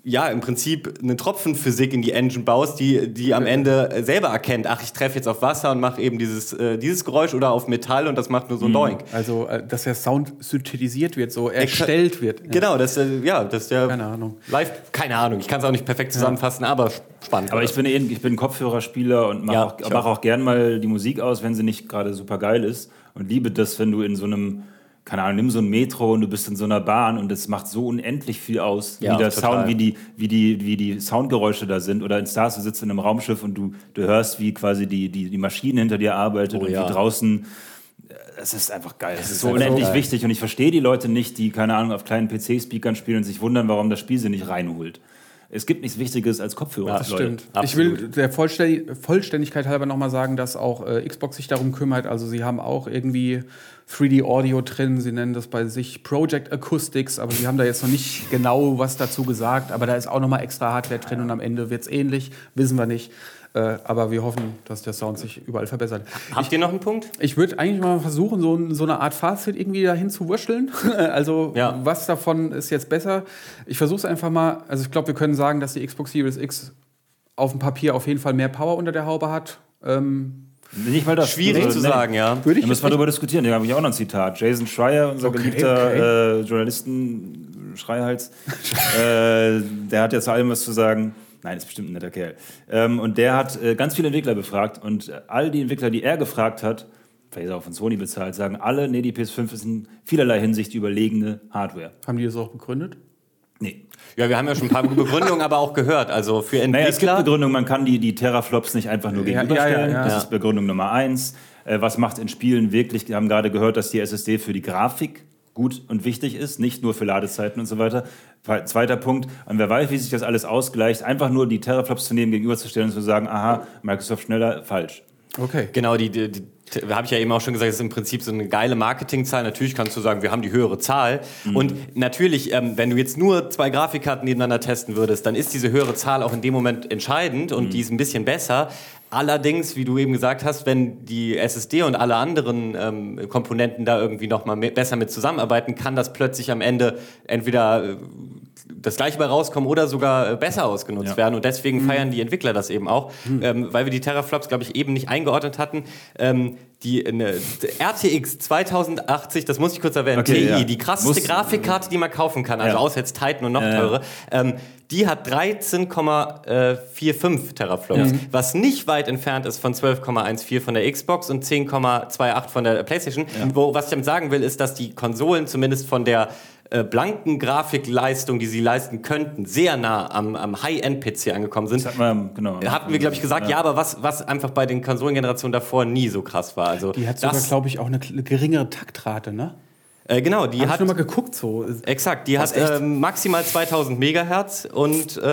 C: ja im Prinzip eine Tropfenphysik in die Engine baust, die, die am Ende äh, selber erkennt, ach, ich treffe jetzt auf Wasser und mache eben dieses, äh, dieses Geräusch oder auf Metall und das macht nur so ein Doink.
A: Also, äh, dass der Sound synthetisiert wird, so erstellt wird. Ja.
C: Genau, das, äh, ja, das ist der
A: Keine Ahnung.
C: Live, keine Ahnung, ich kann es auch nicht perfekt zusammenfassen, aber spannend.
B: Aber ich bin, eh, ich bin Kopfhörerspieler und mache
C: Ja,
B: auch, mach
C: auch.
B: auch gern mal die Musik aus, wenn sie nicht gerade super geil ist. Und liebe das, wenn du in so einem, keine Ahnung, nimm so ein Metro und du bist in so einer Bahn und es macht so unendlich viel aus,
C: Ja,
B: wie der
C: total.
B: Sound, wie die, wie, die, wie die Soundgeräusche da sind. Oder in Stars, du sitzt in einem Raumschiff und du, du hörst, wie quasi die, die, die Maschine hinter dir arbeitet
C: Oh
B: und
C: ja.
B: wie draußen. Es ist einfach geil. Es ist so unendlich
C: geil.
B: wichtig und ich verstehe die Leute nicht, die, keine Ahnung, auf kleinen PC-Speakern spielen und sich wundern, warum das Spiel sie nicht reinholt. Es gibt nichts Wichtiges als Kopfhörer.
C: Ja,
B: Leute.
A: Stimmt. Ich
C: Absolut.
A: will der Vollständig Vollständigkeit halber nochmal sagen, dass auch äh, Xbox sich darum kümmert. Also sie haben auch irgendwie 3D Audio drin. Sie nennen das bei sich Project Acoustics, aber sie haben da jetzt noch nicht genau was dazu gesagt. Aber da ist auch nochmal extra Hardware drin und am Ende wird es ähnlich. Wissen wir nicht. Äh, aber wir hoffen, dass der Sound sich überall verbessert.
C: Habt ihr noch einen Punkt?
A: Ich würde eigentlich mal versuchen, so, so eine Art Fazit irgendwie dahin zu wurschteln. also,
C: Ja.
A: was davon ist jetzt besser? Ich versuche es einfach mal. Also, ich glaube, wir können sagen, dass die Xbox Series X auf dem Papier auf jeden Fall mehr Power unter der Haube hat. Ähm,
B: Nicht mal das.
C: Schwierig
B: Also,
C: zu
B: nee.
C: sagen, ja.
A: würde
B: Da
A: ich
B: müssen wir darüber diskutieren. Da habe ich auch noch ein Zitat. Jason Schreier, unser
A: Okay,
B: geliebter Äh, Journalisten, Schreihals, äh, der hat ja zu allem was zu sagen. Nein, ist bestimmt ein netter Kerl. Ähm, und der hat äh, ganz viele Entwickler befragt und äh, all die Entwickler, die er gefragt hat, vielleicht ist er auch von Sony bezahlt, sagen alle, nee, die PS5 ist in vielerlei Hinsicht die überlegene Hardware.
A: haben die das auch begründet?
B: Nee.
C: Ja, wir haben ja schon ein paar Begründungen aber auch gehört. Also für
B: Naja, es gibt
C: Entwickler.
B: Begründung, man kann die, die Teraflops nicht einfach nur gegenüberstellen.
A: ja, ja, ja.
B: Das ist Begründung Nummer eins. Äh, was macht in Spielen wirklich? Wir haben gerade gehört, dass die SSD für die Grafik gut und wichtig ist, nicht nur für Ladezeiten und so weiter. Zweiter Punkt, und wer weiß, wie sich das alles ausgleicht, einfach nur die Teraflops zu nehmen, gegenüberzustellen und zu sagen, aha, Microsoft schneller, falsch.
A: Okay.
C: Genau, die, die habe ich ja eben auch schon gesagt, das ist im Prinzip so eine geile Marketingzahl. Natürlich kannst du sagen, wir haben die höhere Zahl. Und natürlich, ähm, wenn du jetzt nur zwei Grafikkarten nebeneinander testen würdest, dann ist diese höhere Zahl auch in dem Moment entscheidend und die ist ein bisschen besser. Allerdings, wie du eben gesagt hast, wenn die SSD und alle anderen ähm, Komponenten da irgendwie noch mal me- besser mit zusammenarbeiten, kann das plötzlich am Ende entweder äh, das gleiche bei rauskommen oder sogar äh, besser ausgenutzt
B: Ja.
C: werden. Und deswegen feiern die Entwickler das eben auch, ähm, weil wir die Teraflops, glaube ich, eben nicht eingeordnet hatten. Ähm, die eine, RTX 2080, das muss ich kurz erwähnen,
B: Okay,
C: TI,
B: ja.
C: die krasseste
B: Muss-
C: Grafikkarte, die man kaufen kann, also
B: Ja.
C: außer jetzt Titan und noch teure, ähm, die hat 13,45 Teraflops, was nicht weit entfernt ist von 12,14 von der Xbox und 10,28 von der PlayStation. Wo, was ich damit sagen will, ist, dass die Konsolen zumindest von der äh, blanken Grafikleistung, die sie leisten könnten, sehr nah am, am High-End-PC angekommen sind.
B: Das hatten wir, genau.
C: Hatten wir, glaube ich, gesagt, ja, aber was, was einfach bei den Konsolengenerationen davor nie so krass war. Also
A: Die hat sogar, glaube ich, auch eine geringere Taktrate, ne?
C: Äh, genau, die
A: Hab ich
C: hat
A: schon mal geguckt so.
C: Exakt, die hat
B: echt?
C: ähm, maximal 2000 Megahertz und äh,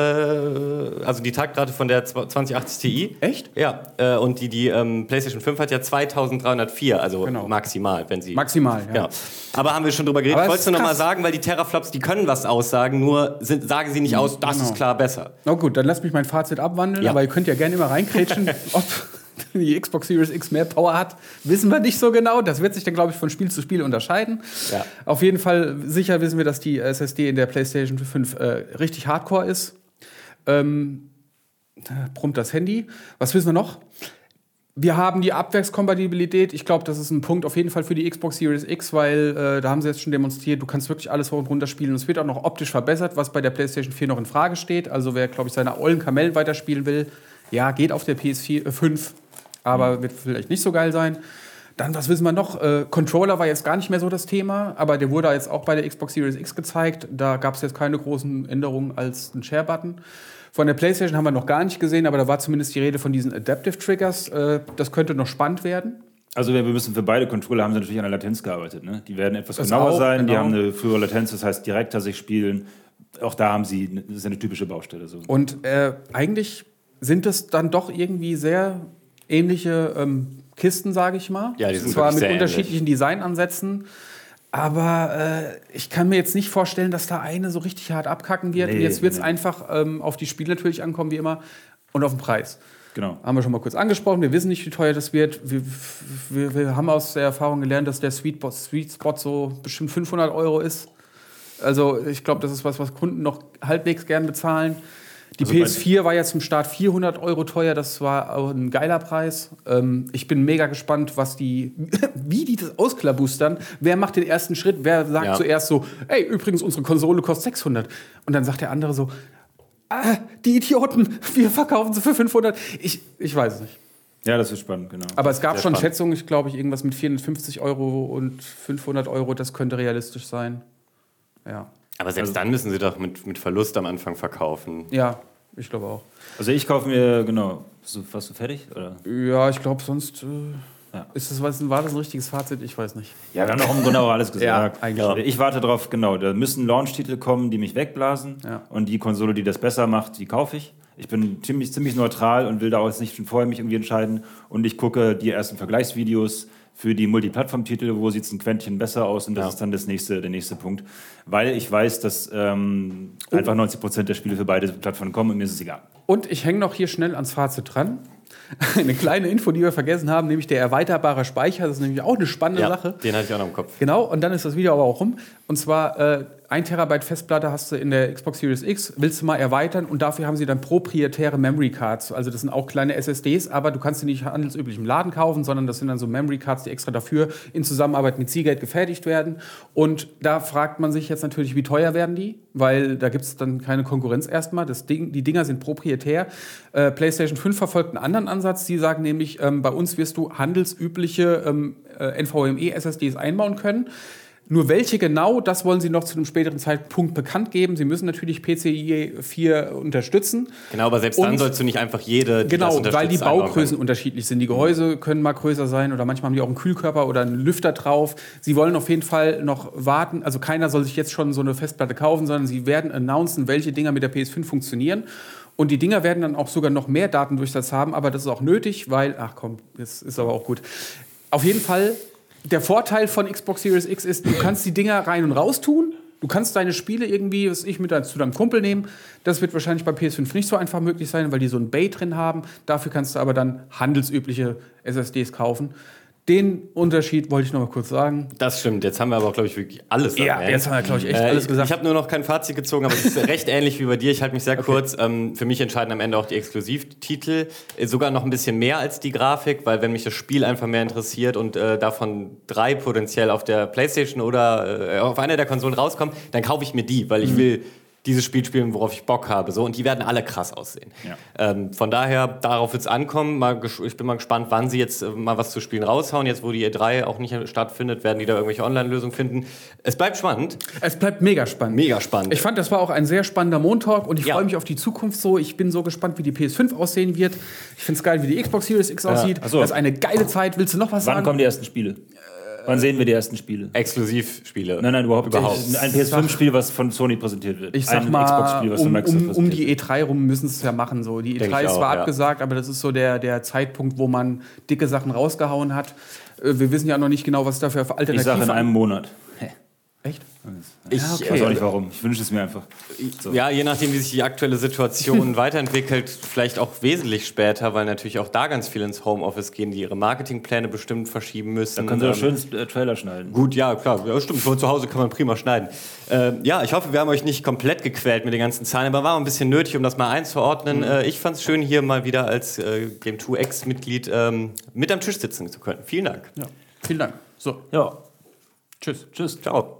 C: also die Taktrate von der 2080 Ti.
A: Echt?
C: Ja, äh, und die, die ähm, PlayStation 5 hat ja 2304, also
A: Genau.
C: maximal, wenn sie.
A: Maximal, ja.
C: Genau. Aber haben wir schon drüber geredet. Wolltest du noch mal sagen, weil die Teraflops, die können was aussagen, nur sind, sagen sie nicht aus, das
A: genau.
C: ist klar besser.
A: Na gut, dann lasst mich mein Fazit abwandeln,
C: Ja.
A: aber ihr könnt ja gerne immer reinkrätschen, ob die Xbox Series X mehr Power hat, wissen wir nicht so genau. Das wird sich dann, glaube ich, von Spiel zu Spiel unterscheiden.
C: Ja.
A: Auf jeden Fall sicher wissen wir, dass die SSD in der PlayStation 5 äh, richtig hardcore ist. Ähm, da brummt das Handy. Was wissen wir noch? Wir haben die Abwärtskompatibilität. Ich glaube, das ist ein Punkt auf jeden Fall für die Xbox Series X, weil äh, da haben sie jetzt schon demonstriert, du kannst wirklich alles hoch und runter spielen. Es wird auch noch optisch verbessert, was bei der PlayStation 4 noch in Frage steht. Also wer, glaube ich, seine ollen Kamellen weiterspielen will, ja, geht auf der PS4 5, aber wird vielleicht nicht so geil sein. Dann, was wissen wir noch? Äh, Controller war jetzt gar nicht mehr so das Thema, aber der wurde jetzt auch bei der Xbox Series X gezeigt. Da gab es jetzt keine großen Änderungen als ein Share-Button. Von der PlayStation haben wir noch gar nicht gesehen, aber da war zumindest die Rede von diesen Adaptive Triggers. Äh, das könnte noch spannend werden.
B: Also wir müssen für beide Controller haben sie natürlich an der Latenz gearbeitet. Ne? Die werden etwas
A: Das
B: genauer
A: auch,
B: sein, die
A: genau.
B: haben eine frühere Latenz, das heißt direkter sich spielen. Auch da haben sie, das ist eine typische Baustelle. So.
A: Und äh, eigentlich sind es dann doch irgendwie sehr ähnliche ähm, Kisten, sage ich mal.
C: Ja, die sind
A: Zwar mit unterschiedlichen Designansätzen. Aber äh, ich kann mir jetzt nicht vorstellen, dass da eine so richtig hart abkacken wird.
B: Nee,
A: und jetzt wird es
B: nee.
A: einfach ähm, auf die Spiele natürlich ankommen, wie immer, und auf den Preis.
B: Genau.
A: Haben wir schon mal kurz angesprochen. Wir wissen nicht, wie teuer das wird. Wir, wir, wir haben aus der Erfahrung gelernt, dass der Sweet Spot, Sweet Spot so bestimmt 500 Euro ist. Also ich glaube, das ist was, was Kunden noch halbwegs gern bezahlen. Die
B: Also bei-
A: PS4 war ja zum Start 400 Euro teuer. Das war auch ein geiler Preis. Ähm, ich bin mega gespannt, was die, wie die das ausklabustern. Wer macht den ersten Schritt? Wer sagt
C: Ja.
A: zuerst so, ey, übrigens, unsere Konsole kostet 600. Und dann sagt der andere so, ah, die Idioten, wir verkaufen sie für 500. Ich, ich weiß es nicht.
B: Ja, das ist spannend, genau.
A: Aber es gab
B: Sehr
A: schon
B: spannend.
A: Schätzungen, ich glaube, ich irgendwas mit 450 Euro und 500 Euro, das könnte realistisch sein. Ja.
C: Aber selbst dann müssen sie doch mit, mit Verlust am Anfang verkaufen.
A: Ja, ich glaube auch.
B: Also ich kaufe mir, genau, du- warst du fertig? Oder?
A: Ja, ich glaube, sonst äh,
B: Ja.
A: ist das, was, war das ein richtiges Fazit? Ich weiß nicht.
B: Ja, wir haben doch im Grunde auch alles gesagt.
A: Ja, eigentlich.
B: Ich warte drauf, genau, da müssen Launch-Titel kommen, die mich wegblasen.
A: Ja.
B: Und die Konsole, die das besser macht, die kaufe ich. Ich bin ziemlich, ziemlich neutral und will da auch jetzt nicht schon vorher mich irgendwie entscheiden. Und ich gucke die ersten Vergleichsvideos für die Multiplattform-Titel, wo sieht es ein Quäntchen besser aus und das
C: Ja.
B: ist dann das nächste, der nächste Punkt. Weil ich weiß, dass ähm, einfach 90% der Spiele für beide Plattformen kommen und mir ist es egal.
A: Und ich hänge noch hier schnell ans Fazit dran. Eine kleine Info, die wir vergessen haben, nämlich der erweiterbare Speicher. Das ist nämlich auch eine spannende
C: Ja,
A: Sache.
C: den hatte ich auch noch im Kopf.
A: Genau, und dann ist das Video aber auch rum. Und zwar äh, 1 Terabyte Festplatte hast du in der Xbox Series X, willst du mal erweitern und dafür haben sie dann proprietäre Memory Cards. Also das sind auch kleine SSDs, aber du kannst die nicht handelsüblich im Laden kaufen, sondern das sind dann so Memory Cards, die extra dafür in Zusammenarbeit mit Seagate gefertigt werden. Und da fragt man sich jetzt natürlich, wie teuer werden die? Weil da gibt es dann keine Konkurrenz erstmal. Das Ding, die Dinger sind proprietär. Äh, PlayStation 5 verfolgt einen anderen Ansatz. Sie sagen nämlich, ähm, bei uns wirst du handelsübliche ähm, äh, NVMe-SSDs einbauen können. Nur welche genau, das wollen sie noch zu einem späteren Zeitpunkt bekannt geben. Sie müssen natürlich PCIe 4 unterstützen.
C: Genau, aber selbst dann
A: Und-
C: sollst du nicht einfach jede,
A: Genau, weil die Baugrößen unterschiedlich sind. Die Gehäuse können mal größer sein oder manchmal haben die auch einen Kühlkörper oder einen Lüfter drauf. Sie wollen auf jeden Fall noch warten. Also keiner soll sich jetzt schon so eine Festplatte kaufen, sondern sie werden announcen, welche Dinger mit der PS5 funktionieren. Und die Dinger werden dann auch sogar noch mehr Datendurchsatz haben, aber das ist auch nötig, weil, ach komm, das ist aber auch gut. Auf jeden Fall, der Vorteil von Xbox Series X ist, du kannst die Dinger rein und raus tun. Du kannst deine Spiele irgendwie, was ich mit zu deinem Kumpel nehmen. Das wird wahrscheinlich bei PS5 nicht so einfach möglich sein, weil die so ein Bay drin haben. Dafür kannst du aber dann handelsübliche SSDs kaufen. Den Unterschied wollte ich noch mal kurz sagen.
C: Das stimmt. Jetzt haben wir aber auch, glaube ich, wirklich alles
A: Ja,
C: erwähnt.
A: jetzt haben wir, glaube ich, echt
C: Äh,
A: alles
C: ich-
A: gesagt.
C: Ich habe nur noch kein Fazit gezogen, aber es ist recht ähnlich wie bei dir. Ich halte mich sehr kurz. Ähm, für mich entscheiden am Ende auch die Exklusivtitel. Äh, sogar noch ein bisschen mehr als die Grafik, weil wenn mich das Spiel einfach mehr interessiert und äh, davon drei potenziell auf der Playstation oder äh, auf einer der Konsolen rauskommen, dann kaufe ich mir die, weil
A: Mhm.
C: ich will dieses Spiel spielen, worauf ich Bock habe. So, und die werden alle krass aussehen.
B: Ja.
C: Ähm, von daher, darauf wird es ankommen. Mal, ich bin mal gespannt, wann sie jetzt äh, mal was zu spielen raushauen. Jetzt, wo die E3 auch nicht stattfindet, werden die da irgendwelche Online-Lösungen finden. Es bleibt spannend.
A: Es bleibt mega spannend.
C: Mega spannend.
A: Ich fand, das war auch ein sehr spannender Montalk und ich
C: Ja.
A: freue mich auf die Zukunft so. Ich bin so gespannt, wie die PS5 aussehen wird. Ich finde es geil, wie die Xbox Series X aussieht.
B: Ach so.
A: Das ist eine geile Zeit. Willst du noch was
B: Wann
A: sagen?
B: kommen die ersten Spiele? Wann sehen wir die ersten Spiele?
C: Exklusivspiele.
B: Nein, nein, überhaupt,
C: Überhaupt.
B: nicht. Ein PS5-Spiel, was von Sony präsentiert wird.
A: Ich sag
B: ein
A: mal,
B: Xbox-Spiel, was von
A: um,
B: Microsoft
A: um, um die
B: wird.
A: E3 rum müssen sie es ja machen. So. Die
C: Denk
A: E3
C: ich
A: ist
C: auch,
A: zwar
C: ja.
A: abgesagt, aber das ist so der, der Zeitpunkt, wo man dicke Sachen rausgehauen hat. Äh, Wir wissen ja noch nicht genau, was dafür für
B: Ich
A: Alternativen
B: sage in einem Monat.
A: Echt?
C: Ich,
B: Ich
C: äh,
B: weiß auch nicht warum. Ich wünsche es mir einfach. So.
C: Ja, je nachdem, wie sich die aktuelle Situation weiterentwickelt, vielleicht auch wesentlich später, weil natürlich auch da ganz viele ins Homeoffice gehen, die ihre Marketingpläne bestimmt verschieben müssen.
B: Können Sie doch
C: Ähm,
B: schön äh, Trailer schneiden.
C: Gut, ja, klar. Ja, stimmt. Von zu Hause kann man prima schneiden. Ähm, ja, ich hoffe, wir haben euch nicht komplett gequält mit den ganzen Zahlen, aber war ein bisschen nötig, um das mal einzuordnen. Äh, ich fand es schön, hier mal wieder als äh, Game 2 Ex-Mitglied ähm, mit am Tisch sitzen zu können. Vielen Dank.
A: Ja. Vielen Dank. So,
B: Ja.
A: tschüss.
B: Tschüss.
C: Ciao.